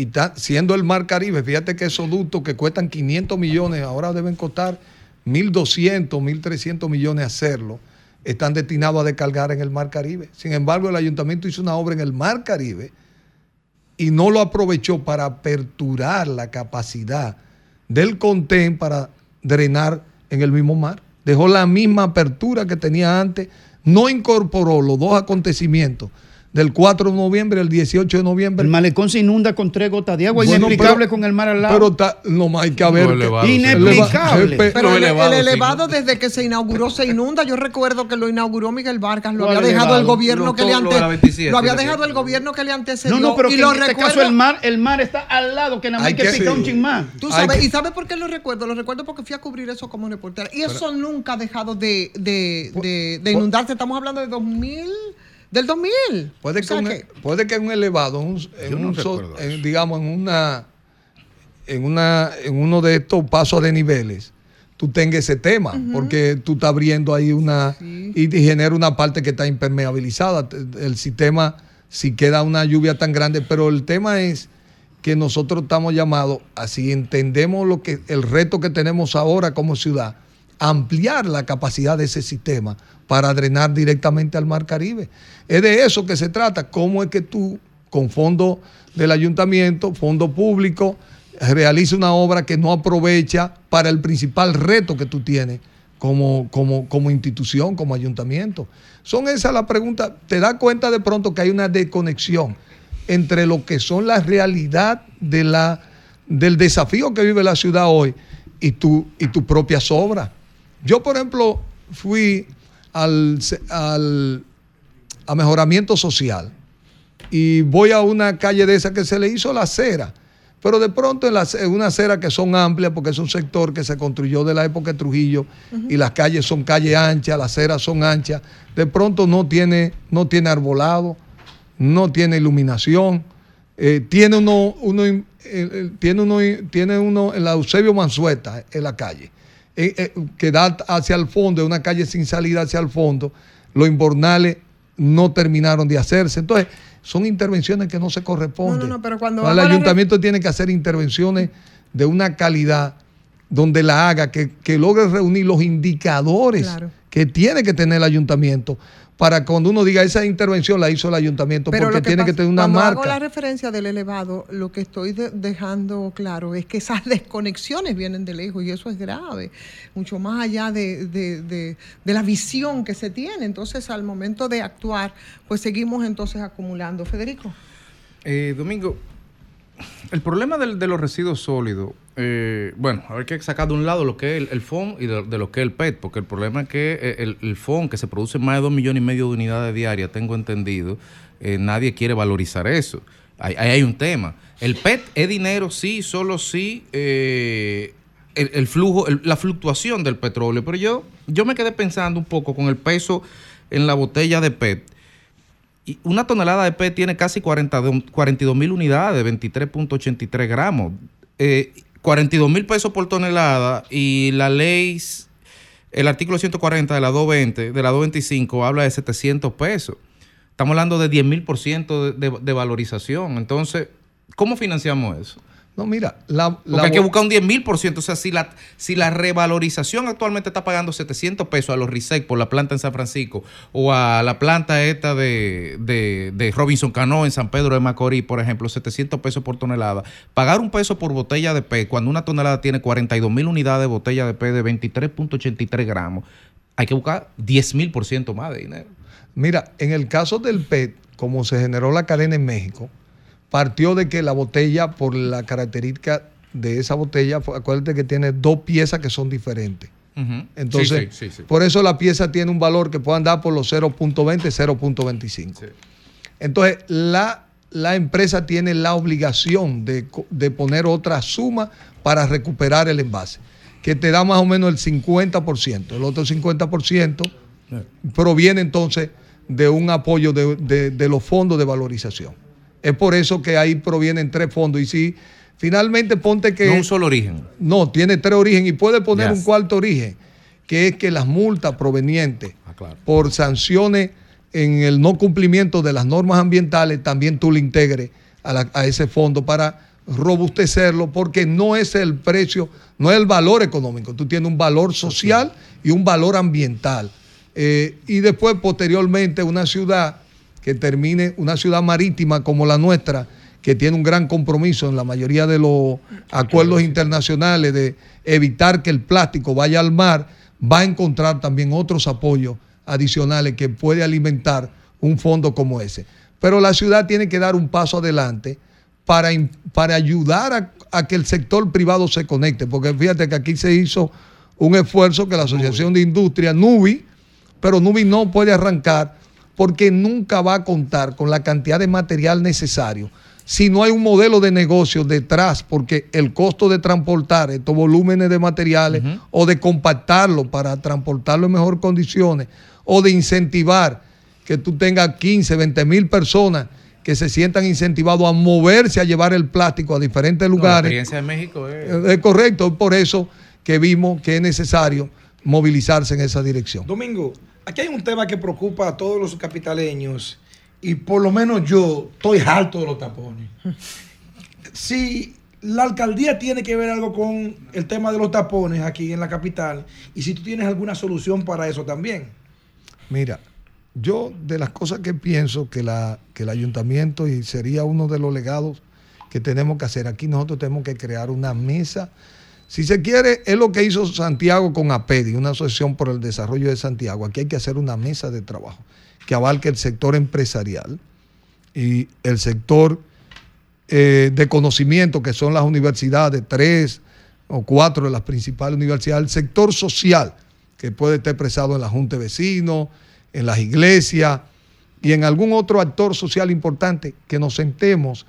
Y siendo el Mar Caribe, fíjate que esos ductos que cuestan 500 millones, ahora deben costar 1.200, 1.300 millones hacerlo, están destinados a descargar en el Mar Caribe. Sin embargo, el ayuntamiento hizo una obra en el Mar Caribe y no lo aprovechó para aperturar la capacidad del contén para drenar en el mismo mar. Dejó la misma apertura que tenía antes, no incorporó los dos acontecimientos del 4 de noviembre al 18 de noviembre. El malecón se inunda con tres gotas de agua, Bueno, inexplicable pero- con el mar al lado. Pero está- no más hay que ver. Lo elevado, sí. Inexplicable. Eleva- Pero el, elevado, el sí. elevado desde que se inauguró se inunda. Yo recuerdo que lo inauguró Miguel Vargas, lo ¿Cuál había dejado elevado? el gobierno Lo- que le todo lo de la ante, 27, lo había dejado el gobierno que le antecedió. no, no, pero y que lo en este recuerdo- caso el mar, el mar está al lado, que nada más hay que, que- picar un sí. chin más. Tú Hay sabes, que- ¿y sabes por qué lo recuerdo? Lo recuerdo porque fui a cubrir eso como reportera. Y eso nunca ha dejado de, de, de- de inundarse. Estamos hablando de 2000, del 2000. Puede O que, un, que- puede que un elevado, un- en Yo no un so- recuerdo en, digamos, en una, en una, en uno de estos pasos de niveles, tú tengas ese tema, porque tú estás abriendo ahí una y, y genera una parte que está impermeabilizada. El sistema, si queda una lluvia tan grande, pero el tema es que nosotros estamos llamados, así entendemos lo que el reto que tenemos ahora como ciudad, ampliar la capacidad de ese sistema para drenar directamente al Mar Caribe. Es de eso que se trata, cómo es que tú, con fondo del ayuntamiento, fondo público, realiza una obra que no aprovecha para el principal reto que tú tienes como, como, como institución, como ayuntamiento. Son esas las preguntas. Te das cuenta de pronto que hay una desconexión entre lo que son la realidad de la, del desafío que vive la ciudad hoy y tu, y tu propias obras. Yo, por ejemplo, fui al, al- a mejoramiento social y voy a una calle de esa que se le hizo la acera, pero de pronto en, una acera que son amplias porque es un sector que se construyó de la época de Trujillo y las calles son calles anchas, las aceras son anchas, de pronto no tiene, no tiene arbolado, no tiene iluminación, eh, tiene uno, uno, eh, eh, tiene uno, tiene uno en la Eusebio Mansueta, en la calle, eh, eh, que da hacia el fondo, es una calle sin salida hacia el fondo, los inbornales no terminaron de hacerse. Entonces, son intervenciones que no se corresponden. No, no, no, pero cuando el la ayuntamiento tiene que hacer intervenciones de una calidad donde la haga, que, que logre reunir los indicadores Claro. que tiene que tener el ayuntamiento para cuando uno diga esa intervención la hizo el ayuntamiento, Pero porque que tiene que tener una cuando hago marca. la referencia del elevado, lo que estoy de- dejando claro es que esas desconexiones vienen de lejos y eso es grave, mucho más allá de, de- de- de la visión que se tiene. Entonces, al momento de actuar, pues seguimos entonces acumulando. Federico. Eh, Domingo, el problema del- de los residuos sólidos, eh, bueno, hay que sacar de un lado lo que es el, el FON y de, de lo que es el PET, porque el problema es que eh, el, el FON, que se produce más de 2 millones y medio de unidades diarias, tengo entendido, eh, nadie quiere valorizar eso. Ahí, hay un tema. El PET es dinero, sí, solo sí, eh, el, el flujo, la fluctuación del petróleo, pero yo, yo me quedé pensando un poco con el peso en la botella de PET. Y una tonelada de PET tiene casi 42 mil unidades, 23.83 gramos. Eh, 42 mil pesos por tonelada y la ley, el artículo 140 de la 220, de la 225 habla de 700 pesos. Estamos hablando de 10 mil por ciento de, de- valorización. Entonces, ¿cómo financiamos eso? No, mira, la, Porque la hay que buscar un 10 mil por ciento. O sea, si la, si la revalorización actualmente está pagando 700 pesos a los RISEC por la planta en San Francisco o a la planta esta de, de, de Robinson Cano en San Pedro de Macorís, por ejemplo, 700 pesos por tonelada. Pagar un peso por botella de PET cuando una tonelada tiene 42 mil unidades de botella de PET de 23.83 gramos, hay que buscar 10 mil por ciento más de dinero. Mira, en el caso del PET, como se generó la cadena en México, partió de que la botella, por la característica de esa botella, acuérdate que tiene dos piezas que son diferentes. Entonces, Sí, sí, sí, sí. por eso la pieza tiene un valor que puede andar por los 0.20, 0.25. Entonces, la, la empresa tiene la obligación de, de poner otra suma para recuperar el envase, que te da más o menos el 50%. El otro 50% proviene entonces de un apoyo de, de- de los fondos de valorización. Es por eso que ahí provienen tres fondos. Y si Finalmente ponte que... No un solo origen. No, tiene tres orígenes y puede poner Yes. un cuarto origen, que es que las multas provenientes Ah, por sanciones en el no cumplimiento de las normas ambientales, también tú le integres a, la- a ese fondo para robustecerlo, porque no es el precio, no es el valor económico, tú tienes un valor social y un valor ambiental. Eh, y después, posteriormente, una ciudad que termine, una ciudad marítima como la nuestra, que tiene un gran compromiso en la mayoría de los acuerdos internacionales de evitar que el plástico vaya al mar, va a encontrar también otros apoyos adicionales que puede alimentar un fondo como ese. Pero la ciudad tiene que dar un paso adelante para, para ayudar a, a que el sector privado se conecte, porque fíjate que aquí se hizo un esfuerzo que la Asociación de Industria, NUBI, pero NUBI no puede arrancar porque nunca va a contar con la cantidad de material necesario si no hay un modelo de negocio detrás, porque el costo de transportar estos volúmenes de materiales o de compactarlo para transportarlo en mejor condiciones o de incentivar que tú tengas 15, 20 mil personas que se sientan incentivados a moverse, a llevar el plástico a diferentes No, la lugares. experiencia de México es... Eh, Es correcto, es por eso que vimos que es necesario movilizarse en esa dirección. Domingo, aquí hay un tema que preocupa a todos los capitaleños y por lo menos yo estoy harto de los tapones. Si la alcaldía tiene que ver algo con el tema de los tapones aquí en la capital y si tú tienes alguna solución para eso también. Mira, yo de las cosas que pienso que, la, que el ayuntamiento y sería uno de los legados que tenemos que hacer aquí, nosotros tenemos que crear una mesa. Si se quiere, es lo que hizo Santiago con APEDI, una asociación por el desarrollo de Santiago. Aquí hay que hacer una mesa de trabajo que abarque el sector empresarial y el sector eh, de conocimiento, que son las universidades, tres o cuatro de las principales universidades, el sector social, que puede estar expresado en la Junta de Vecinos, en las iglesias y en algún otro actor social importante, que nos sentemos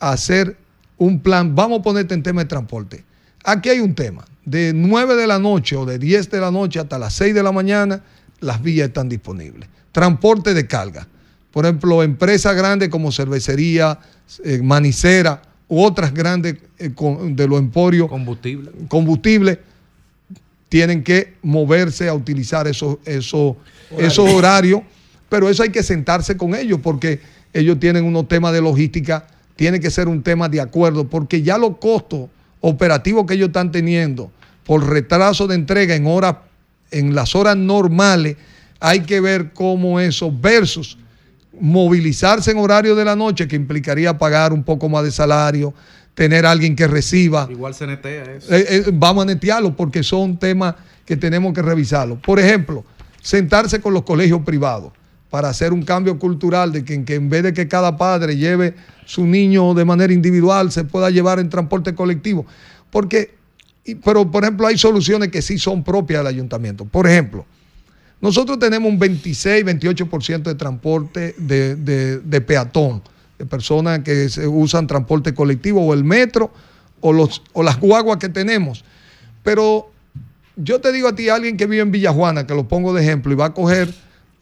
a hacer un plan. Vamos a ponerte en tema de transporte. Aquí hay un tema. De 9 de la noche o de 10 de la noche hasta las 6 de la mañana, las vías están disponibles. Transporte de carga. Por ejemplo, empresas grandes como cervecería, eh, manicera u otras grandes eh, con- de los emporios. Combustible. Combustible tienen que moverse a utilizar esos, esos, esos horarios, pero eso hay que sentarse con ellos porque ellos tienen unos temas de logística, tiene que ser un tema de acuerdo, porque ya los costos operativos que ellos están teniendo por retraso de entrega en horas, en las horas normales, hay que ver cómo eso versus movilizarse en horario de la noche, que implicaría pagar un poco más de salario, tener a alguien que reciba. Igual se netea eso. Eh, eh, vamos a netearlo porque son temas que tenemos que revisarlo. Por ejemplo, sentarse con los colegios privados para hacer un cambio cultural de que, que en vez de que cada padre lleve su niño de manera individual, se pueda llevar en transporte colectivo. Porque, pero por ejemplo, hay soluciones que sí son propias del ayuntamiento. Por ejemplo, nosotros tenemos un 26, 28% de transporte de, de- peatón, de personas que usan transporte colectivo o el metro o, los, o las guaguas que tenemos. Pero yo te digo a ti, alguien que vive en Villajuana, que lo pongo de ejemplo, y va a coger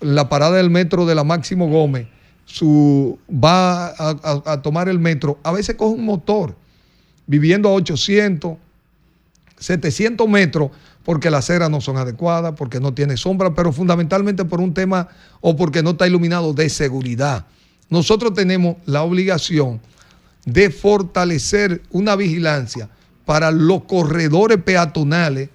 la parada del metro de la Máximo Gómez, su, va a, tomar el metro, a veces coge un motor, viviendo a 800, 700 metros, porque las aceras no son adecuadas, porque no tiene sombra, pero fundamentalmente por un tema o porque no está iluminado de seguridad. Nosotros tenemos la obligación de fortalecer una vigilancia para los corredores peatonales,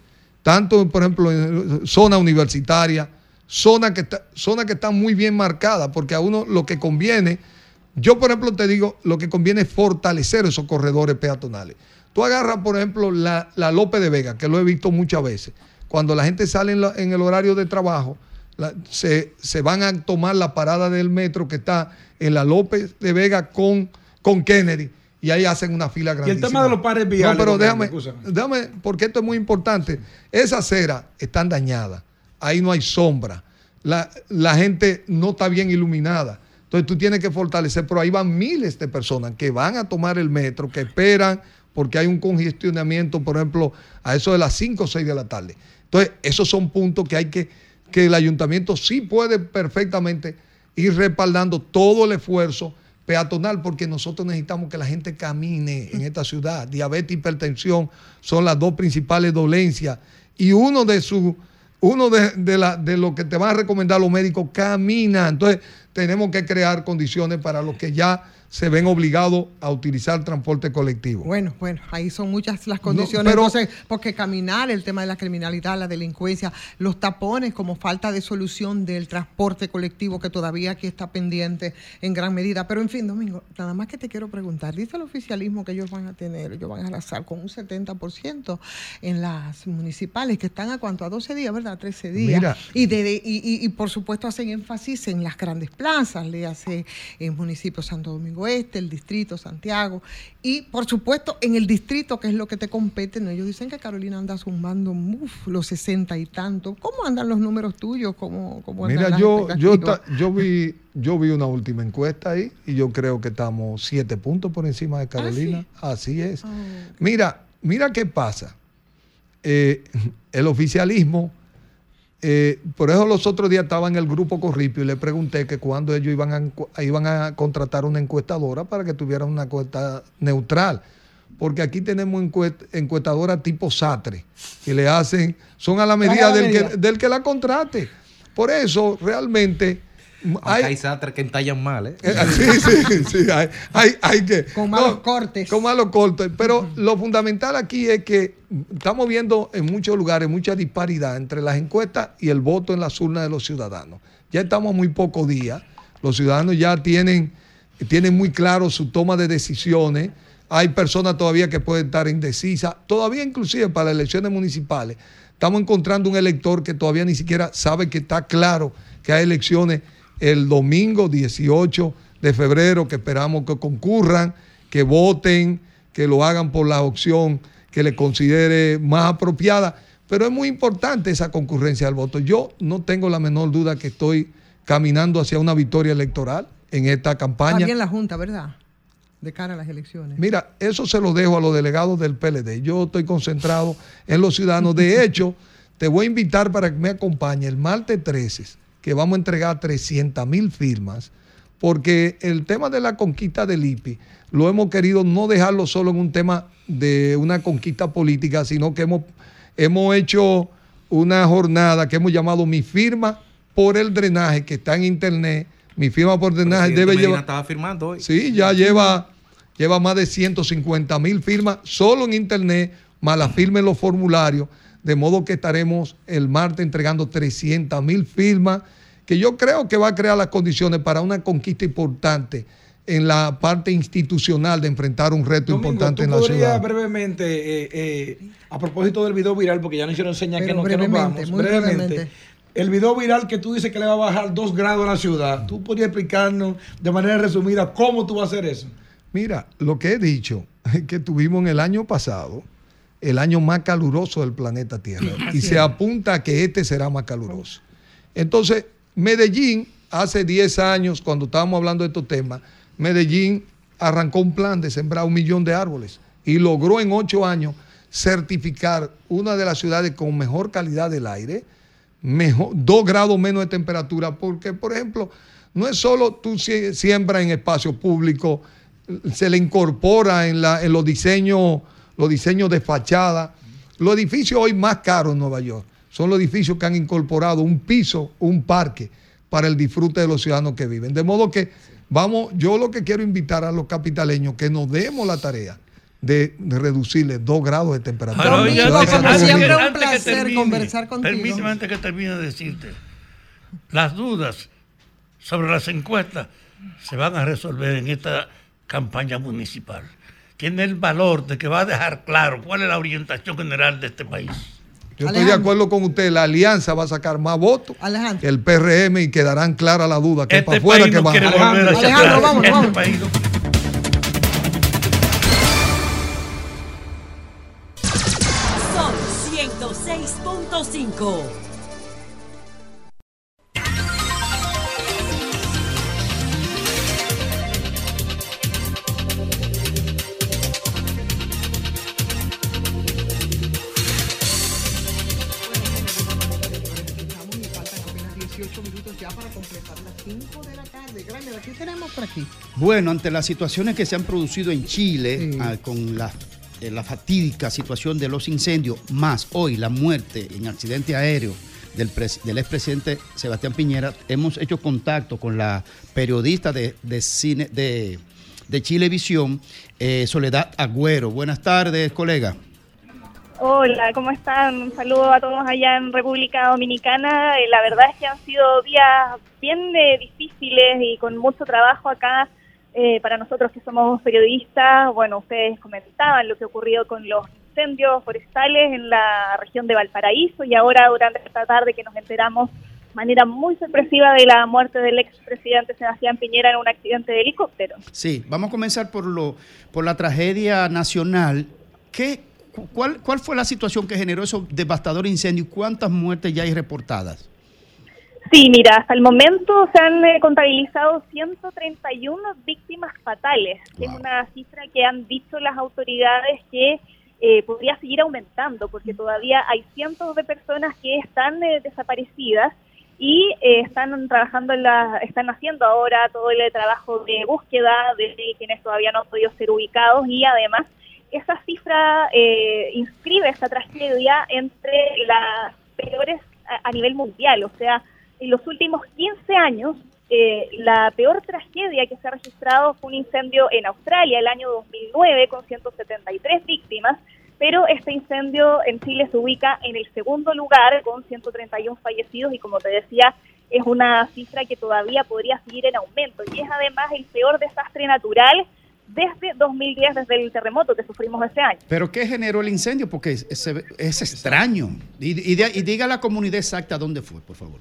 tanto, por ejemplo, en zona universitaria, zona que, está, zona que está muy bien marcada, porque a uno lo que conviene, yo por ejemplo te digo, lo que conviene es fortalecer esos corredores peatonales. Tú agarras, por ejemplo, la, la López de Vega, que lo he visto muchas veces, cuando la gente sale en, la- en el horario de trabajo, la- se, se van a tomar la parada del metro que está en la López de Vega con, con Kennedy y ahí hacen una fila Y el tema de los pares viales. No, pero déjame, déjame, porque esto es muy importante. Esas aceras están dañadas. Ahí no hay sombra. La, la gente no está bien iluminada. Entonces tú tienes que fortalecer, pero ahí van miles de personas que van a tomar el metro, que esperan porque hay un congestionamiento, por ejemplo, a eso de las 5 o 6 de la tarde. Entonces, esos son puntos que hay que, que el ayuntamiento sí puede perfectamente ir respaldando todo el esfuerzo peatonal porque nosotros necesitamos que la gente camine en esta ciudad. Diabetes hipertensión son las dos principales dolencias y uno de sus uno de, de, la- de lo que te van a recomendar los médicos camina. Entonces, tenemos que crear condiciones para los que ya se ven obligados a utilizar transporte colectivo. Bueno, bueno, ahí son muchas las condiciones. pero- Entonces, porque caminar, el tema de la criminalidad, la delincuencia, los tapones como falta de solución del transporte colectivo que todavía aquí está pendiente en gran medida. Pero en fin, Domingo, nada más que te quiero preguntar, dice el oficialismo que ellos van a tener, ellos van a arrasar con un 70% en las municipales, que están a cuánto, a 12 días, ¿verdad? 13 días. Mira. Y, de, de- y, y- y, por supuesto hacen énfasis en las grandes plazas, le hace en municipio Santo Domingo Este, el distrito Santiago, y por supuesto en el distrito, que es lo que te compete, ¿no? ellos dicen que Carolina anda zumbando uf, los 60 y tanto. ¿Cómo andan los números tuyos? ¿Cómo, cómo Mira, yo, yo, ta- yo vi yo vi una última encuesta ahí y yo creo que estamos siete puntos por encima de Carolina. Así es. Mira, mira qué pasa. Eh, el oficialismo, eh, por eso los otros días estaba en el grupo Corripio y le pregunté que cuando ellos iban a, iban a contratar una encuestadora para que tuviera una encuesta neutral. Porque aquí tenemos encuest- encuestadoras tipo Satre, que le hacen, son a la medida, la del, medida. Que, del que la contrate. Por eso, realmente, Hay, hay que entallan mal, ¿eh? eh, Sí, sí, sí, hay, hay, hay que. Con malos cortes. Con malos cortes. Pero lo fundamental aquí es que estamos viendo en muchos lugares mucha disparidad entre las encuestas y el voto en las urnas de los ciudadanos. Ya estamos a muy pocos días. Los ciudadanos ya tienen, tienen muy claro su toma de decisiones. Hay personas todavía que pueden estar indecisas. Todavía inclusive para las elecciones municipales. Estamos encontrando un elector que todavía ni siquiera sabe que está claro que hay elecciones el domingo 18 de febrero, que esperamos que concurran, que voten, que lo hagan por la opción que le considere más apropiada. Pero es muy importante esa concurrencia al voto. Yo no tengo la menor duda que estoy caminando hacia una victoria electoral en esta campaña. También la Junta, ¿verdad? De cara a las elecciones. Mira, eso se lo dejo a los delegados del PLD. Yo estoy concentrado en los ciudadanos. De hecho, te voy a invitar para que me acompañe el martes 13, que vamos a entregar 300 mil firmas, porque el tema de la conquista del IPI lo hemos querido no dejarlo solo en un tema de una conquista política, sino que hemos, hemos hecho una jornada que hemos llamado Mi firma por el drenaje, que está en internet. Mi firma por drenaje debe Medina llevar... estaba firmando hoy. Sí, ya lleva, lleva más de 150 mil firmas solo en internet, más las firmas en los formularios, de modo que estaremos el martes entregando 300 mil firmas, que yo creo que va a crear las condiciones para una conquista importante en la parte institucional de enfrentar un reto Domingo, importante en la ciudad. brevemente, eh, eh, a propósito del video viral, porque ya no hicieron señas que, no, que nos vamos, muy brevemente. El video viral que tú dices que le va a bajar dos grados a la ciudad, ¿tú podrías explicarnos de manera resumida cómo tú vas a hacer eso? Mira, lo que he dicho es que tuvimos en el año pasado el año más caluroso del planeta Tierra y se apunta a que este será más caluroso. Entonces, Medellín, hace 10 años, cuando estábamos hablando de estos temas, Medellín arrancó un plan de sembrar un millón de árboles y logró en 8 años certificar una de las ciudades con mejor calidad del aire, mejor, dos grados menos de temperatura, porque, por ejemplo, no es solo tú sie- siembras en espacio público, se le incorpora en, la, en los diseños, los diseños de fachada. Los edificios hoy más caros en Nueva York son los edificios que han incorporado un piso, un parque para el disfrute de los ciudadanos que viven. De modo que vamos, yo lo que quiero invitar a los capitaleños que nos demos la tarea de, de reducirle dos grados de temperatura. Ahora, a la oiga, ciudad de antes- Santo antes- Domingo. antes que placer termine, conversar contigo. Permíteme antes que termine de decirte, las dudas sobre las encuestas se van a resolver en esta campaña municipal. Tiene el valor de que va a dejar claro cuál es la orientación general de este país. Yo estoy de acuerdo con usted, la alianza va a sacar más votos que el PRM y quedarán claras las dudas, que Este para afuera que no va. hacia Alejandro, atrás. vamos, Este vamos. país no- Son 106.5. Bueno, ante las situaciones que se han producido en Chile, ah, con la, eh, la fatídica situación de los incendios, más hoy la muerte en accidente aéreo del, pres- del expresidente Sebastián Piñera, hemos hecho contacto con la periodista de, de cine de, de Chilevisión, eh, Soledad Agüero. Buenas tardes, colega. Hola, ¿cómo están? Un saludo a todos allá en República Dominicana. Eh, la verdad es que han sido días bien eh, difíciles y con mucho trabajo acá eh, para nosotros que somos periodistas. Bueno, ustedes comentaban lo que ocurrió con los incendios forestales en la región de Valparaíso y ahora durante esta tarde que nos enteramos de manera muy sorpresiva de la muerte del expresidente Sebastián Piñera en un accidente de helicóptero. Sí, vamos a comenzar por, lo, por la tragedia nacional. ¿Qué, cu- cuál, ¿Cuál fue la situación que generó esos devastadores incendios y cuántas muertes ya hay reportadas? Sí, mira, hasta el momento se han eh, contabilizado 131 víctimas fatales, es una cifra que han dicho las autoridades que eh, podría seguir aumentando, porque todavía hay cientos de personas que están eh, desaparecidas y eh, están trabajando en la, están haciendo ahora todo el trabajo de búsqueda de quienes todavía no han podido ser ubicados y además esa cifra eh, inscribe esta tragedia entre las peores a, a nivel mundial, o sea, en los últimos 15 años, eh, la peor tragedia que se ha registrado fue un incendio en Australia el año 2009 con 173 víctimas, pero este incendio en Chile se ubica en el segundo lugar con 131 fallecidos y como te decía, es una cifra que todavía podría seguir en aumento y es además el peor desastre natural desde 2010, desde el terremoto que sufrimos ese año. ¿Pero qué generó el incendio? Porque es, es- es extraño. Y, y diga la comunidad exacta dónde fue, por favor.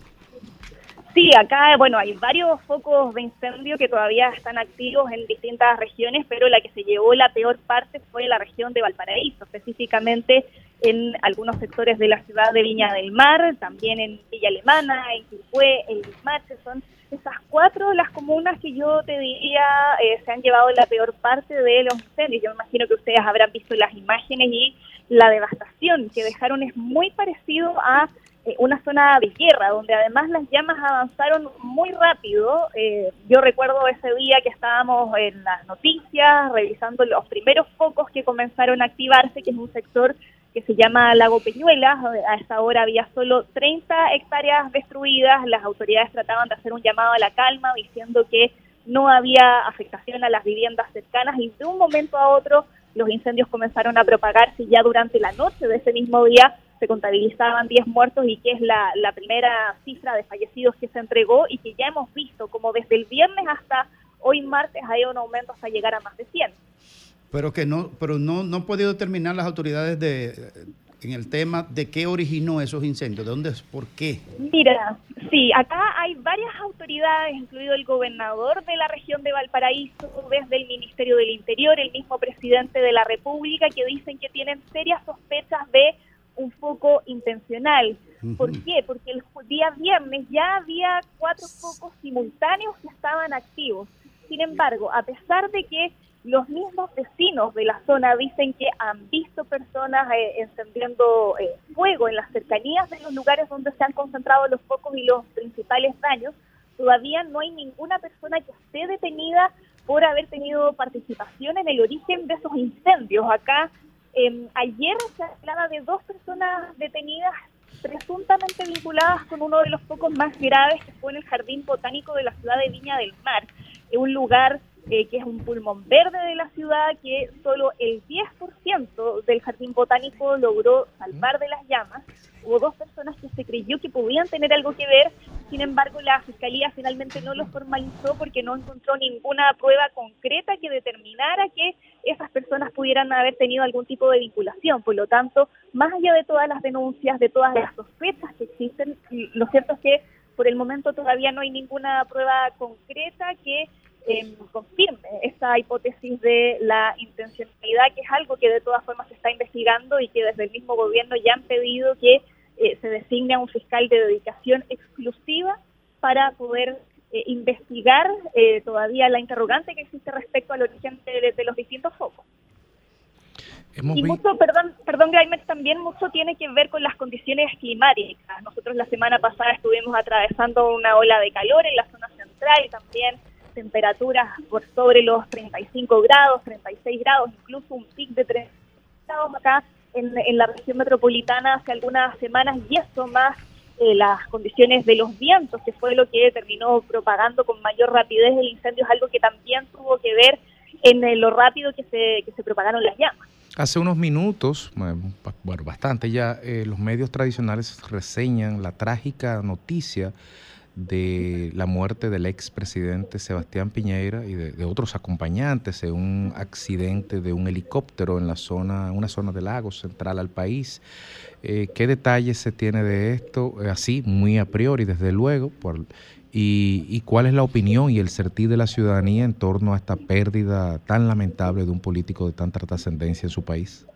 Sí, acá, bueno, hay varios focos de incendio que todavía están activos en distintas regiones, pero la que se llevó la peor parte fue la región de Valparaíso, específicamente en algunos sectores de la ciudad de Viña del Mar, también en Villa Alemana, en Quilpué, en Limache, son esas cuatro las comunas que yo te diría eh, se han llevado la peor parte de los incendios. Yo me imagino que ustedes habrán visto las imágenes y la devastación que dejaron es muy parecido a una zona de guerra, donde además las llamas avanzaron muy rápido. Eh, yo recuerdo ese día que estábamos en las noticias, revisando los primeros focos que comenzaron a activarse, que es un sector que se llama Lago Peñuelas. A esa hora había solo 30 hectáreas destruidas. Las autoridades trataban de hacer un llamado a la calma, diciendo que no había afectación a las viviendas cercanas y de un momento a otro los incendios comenzaron a propagarse ya durante la noche de ese mismo día se contabilizaban 10 muertos y que es la, la primera cifra de fallecidos que se entregó y que ya hemos visto como desde el viernes hasta hoy martes hay un aumento hasta llegar a más de 100. Pero que no, pero no, no han podido determinar las autoridades de en el tema de qué originó esos incendios, de dónde, por qué. Mira, sí, acá hay varias autoridades, incluido el gobernador de la región de Valparaíso, desde el Ministerio del Interior, el mismo presidente de la República, que dicen que tienen serias sospechas de un foco intencional. ¿Por qué? Porque el día viernes ya había cuatro focos simultáneos que estaban activos. Sin embargo, a pesar de que los mismos vecinos de la zona dicen que han visto personas eh, encendiendo eh, fuego en las cercanías de los lugares donde se han concentrado los focos y los principales daños, todavía no hay ninguna persona que esté detenida por haber tenido participación en el origen de esos incendios. Acá eh, ayer se hablaba de dos personas detenidas presuntamente vinculadas con uno de los focos más graves que fue en el Jardín Botánico de la ciudad de Viña del Mar, un lugar eh, que es un pulmón verde de la ciudad que solo el 10% del Jardín Botánico logró salvar de las llamas. Hubo dos personas que se creyó que podían tener algo que ver, sin embargo la Fiscalía finalmente no lo formalizó porque no encontró ninguna prueba concreta que determinara que esas personas pudieran haber tenido algún tipo de vinculación. Por lo tanto, más allá de todas las denuncias, de todas las sospechas que existen, lo cierto es que por el momento todavía no hay ninguna prueba concreta que eh, confirme esta hipótesis de la intencionalidad, que es algo que de todas formas se está investigando y que desde el mismo gobierno ya han pedido que eh, se designe a un fiscal de dedicación exclusiva para poder eh, investigar eh, todavía la interrogante que existe respecto al origen de, de los distintos focos. Hemos Y vi- mucho, perdón, perdón, Graimer, también mucho tiene que ver con las condiciones climáticas. Nosotros la semana pasada estuvimos atravesando una ola de calor en la zona central y también temperaturas por sobre los 35 grados, 36 grados, incluso un pic de 30 grados acá en, la región metropolitana hace algunas semanas y eso más eh, las condiciones de los vientos, que fue lo que terminó propagando con mayor rapidez el incendio, es algo que también tuvo que ver en eh, lo rápido que se, que se propagaron las llamas. Hace unos minutos, bueno, bastante ya, eh, los medios tradicionales reseñan la trágica noticia de la muerte del expresidente Sebastián Piñera y de, otros acompañantes en un accidente de un helicóptero en la zona, una zona del lago central al país. Eh, ¿Qué detalles se tiene de esto? Eh, así, muy a priori, desde luego, por, y, cuál es la opinión y el sentir de la ciudadanía en torno a esta pérdida tan lamentable de un político de tanta trascendencia en su país.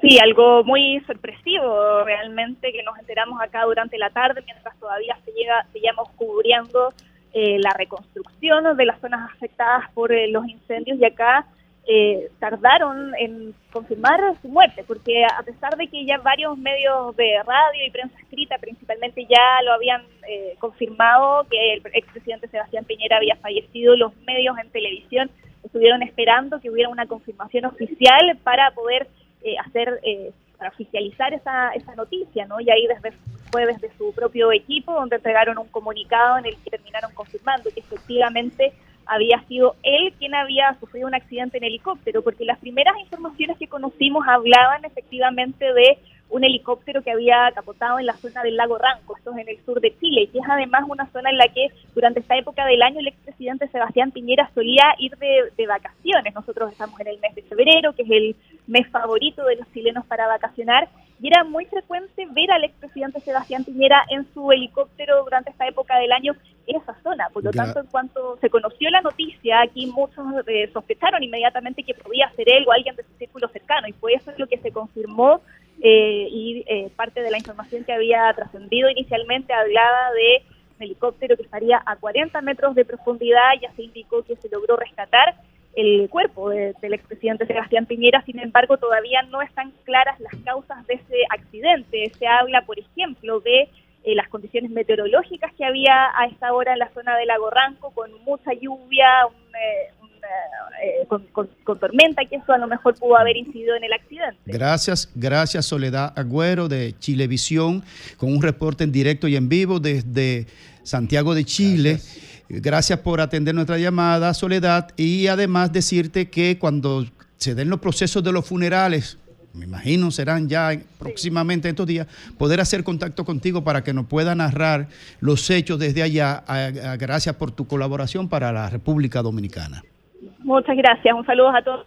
Sí, algo muy sorpresivo realmente que nos enteramos acá durante la tarde mientras todavía se llega, seguíamos cubriendo eh, la reconstrucción de las zonas afectadas por eh, los incendios y acá eh, tardaron en confirmar su muerte porque a pesar de que ya varios medios de radio y prensa escrita principalmente ya lo habían eh, confirmado que el expresidente Sebastián Piñera había fallecido, los medios en televisión estuvieron esperando que hubiera una confirmación oficial para poder eh, hacer, eh, para oficializar esa, esa noticia, ¿no? Y ahí desde, fue desde su propio equipo donde entregaron un comunicado en el que terminaron confirmando que efectivamente había sido él quien había sufrido un accidente en helicóptero, porque las primeras informaciones que conocimos hablaban efectivamente de un helicóptero que había capotado en la zona del lago Ranco, esto es en el sur de Chile, y es además una zona en la que durante esta época del año el expresidente Sebastián Piñera solía ir de, vacaciones. Nosotros estamos en el mes de febrero, que es el mes favorito de los chilenos para vacacionar, y era muy frecuente ver al expresidente Sebastián Piñera en su helicóptero durante esta época del año en esa zona. Por lo tanto, en cuanto se conoció la noticia, aquí muchos eh, sospecharon inmediatamente que podía ser él o alguien de su círculo cercano, y fue eso lo que se confirmó eh, y eh, parte de la información que había trascendido inicialmente hablaba de un helicóptero que estaría a 40 metros de profundidad, ya se indicó que se logró rescatar el cuerpo de, del expresidente Sebastián Piñera, sin embargo todavía no están claras las causas de ese accidente. Se habla, por ejemplo, de eh, las condiciones meteorológicas que había a esta hora en la zona de Lago Ranco, con mucha lluvia, un, eh, eh, con, con, con, tormenta, que eso a lo mejor pudo haber incidido en el accidente. Gracias, gracias Soledad Agüero de Chilevisión, con un reporte en directo y en vivo desde Santiago de Chile. Gracias. Gracias por atender nuestra llamada, Soledad, y además decirte que cuando se den los procesos de los funerales, me imagino serán ya próximamente estos días, poder hacer contacto contigo para que nos pueda narrar los hechos desde allá. Gracias por tu colaboración para la República Dominicana. Muchas gracias. Un saludo a todos.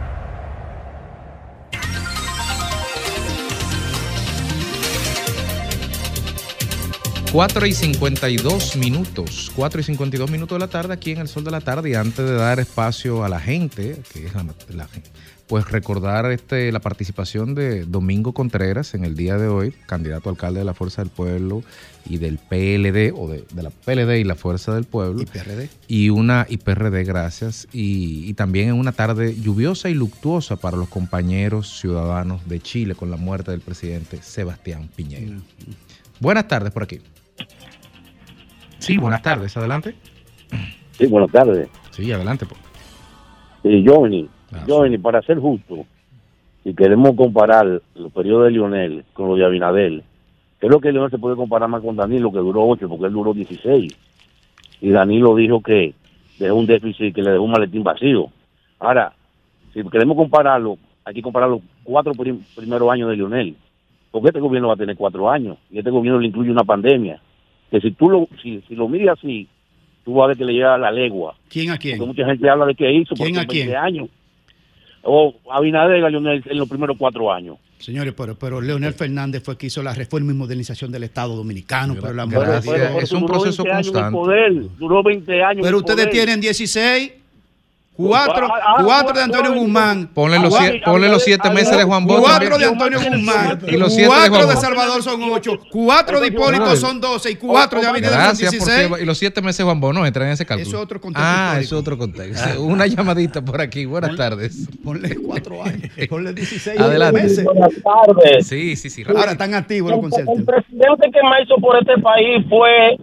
Cuatro y 52 minutos, 4 y 52 minutos de la tarde aquí en el Sol de la Tarde y antes de dar espacio a la gente, que es la, la pues recordar este, la participación de Domingo Contreras en el día de hoy, candidato a alcalde de la Fuerza del Pueblo y del PLD, o de, de la PLD y la Fuerza del Pueblo. Y PRD. Y una y PRD, gracias. Y, y, también en una tarde lluviosa y luctuosa para los compañeros ciudadanos de Chile con la muerte del presidente Sebastián Piñera. Mm. Buenas tardes por aquí. Sí, buenas tardes, adelante. Sí, buenas tardes. Sí, adelante. Pues. Sí, Johnny, ah, Johnny, sí. para ser justo, si queremos comparar los periodos de Lionel con los de Abinadel, creo que Lionel se puede comparar más con Danilo, que duró 8, porque él duró 16. Y Danilo dijo que dejó un déficit, que le dejó un maletín vacío. Ahora, si queremos compararlo, hay que comparar los cuatro prim primeros años de Lionel, porque este gobierno va a tener cuatro años, y este gobierno le incluye una pandemia que si tú lo, si, si lo miras así, tú vas a ver que le llega la legua. ¿Quién a quién? Porque mucha gente habla de qué hizo ¿Quién a quién? años. O Abinader Leonel en los primeros cuatro años. Señores, pero, pero Leonel Fernández fue que hizo la reforma y modernización del Estado Dominicano. Pero, la pero- Es un proceso constante. duró 20 años. pero ustedes poder. tienen 16, cuatro, Ah, ah, cuatro de ah, Antonio ah, Guzmán. Ponle los, cuatro- sie- ponle los siete meses de Juan Bosch. Cuatro de Antonio Guzmán. Y los siete de cuatro Juan de. Salvador son ocho. Cuatro de Hipólito son doce. Y cuatro de Abinader son Gracias por 16. ser- Y los siete meses de Juan Bosch no entran en ese cálculo. Eso es otro contexto Ah, es otro contexto. Una llamadita por aquí. Buenas tardes. Ponle cuatro años. Ponle 16 Adelante. meses. Buenas tardes. Sí, sí, sí. Ahora están activos los El conciertos. presidente que más hizo por este país fue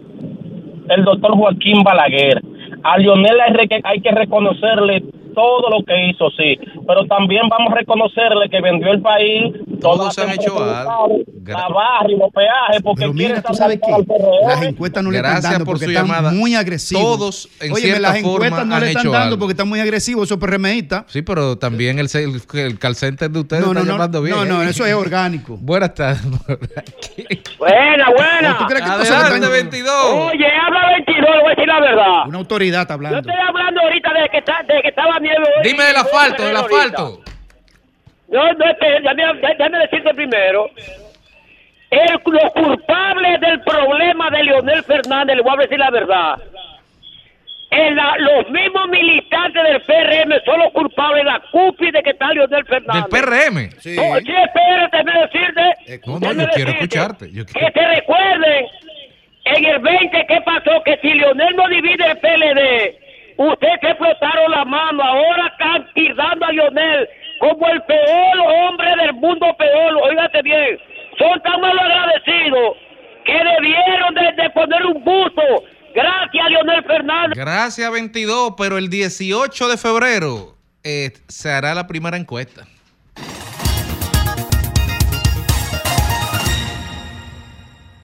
el doctor Joaquín Balaguer. A Lionel hay, que reconocerle todo lo que hizo, sí, pero también vamos a reconocerle que vendió el país. Todos han hecho algo. La barra y los peajes, porque Pero mira, tú sabes PRM. las encuestas no le están dando por porque su están llamada. muy agresivos. Todos, en cierta las encuestas forma, no han le están hecho dando algo. porque están muy agresivos esos PRMistas. Sí, pero también el, el, el call center de ustedes No, no, está no, llamando bien. no, no, ¿eh? eso es orgánico. Buenas tardes. Buena, buena. ¿Tú crees que esto se Adelante, lo están- 22. Oye, habla 22, le voy a decir la verdad. Una autoridad está Yo hablando. estoy hablando ahorita de que, está, de que estaba nieve Dime del asfalto, del asfalto. No, no, espera, déjame, decirte primero. El, los culpables del problema de Leonel Fernández, le voy a decir la verdad. En la- los mismos militantes del PRM son los culpables de la cúpula de que está Leonel Del Fernández. PRM. Sí. No, sí, espérate, déjame decirte. No, no, yo quiero escucharte. Yo Que te recuerden, en el 20, ¿qué pasó? Que si Leonel no divide el PLD, ustedes se explotaron la mano. Ahora están tirando a Leonel como el peor hombre del mundo peor. Oígate bien. Son tan mal agradecidos que debieron de, poner un busto. Gracias, Leonel Fernández. Gracias, 22, pero el 18 de febrero eh, se hará la primera encuesta.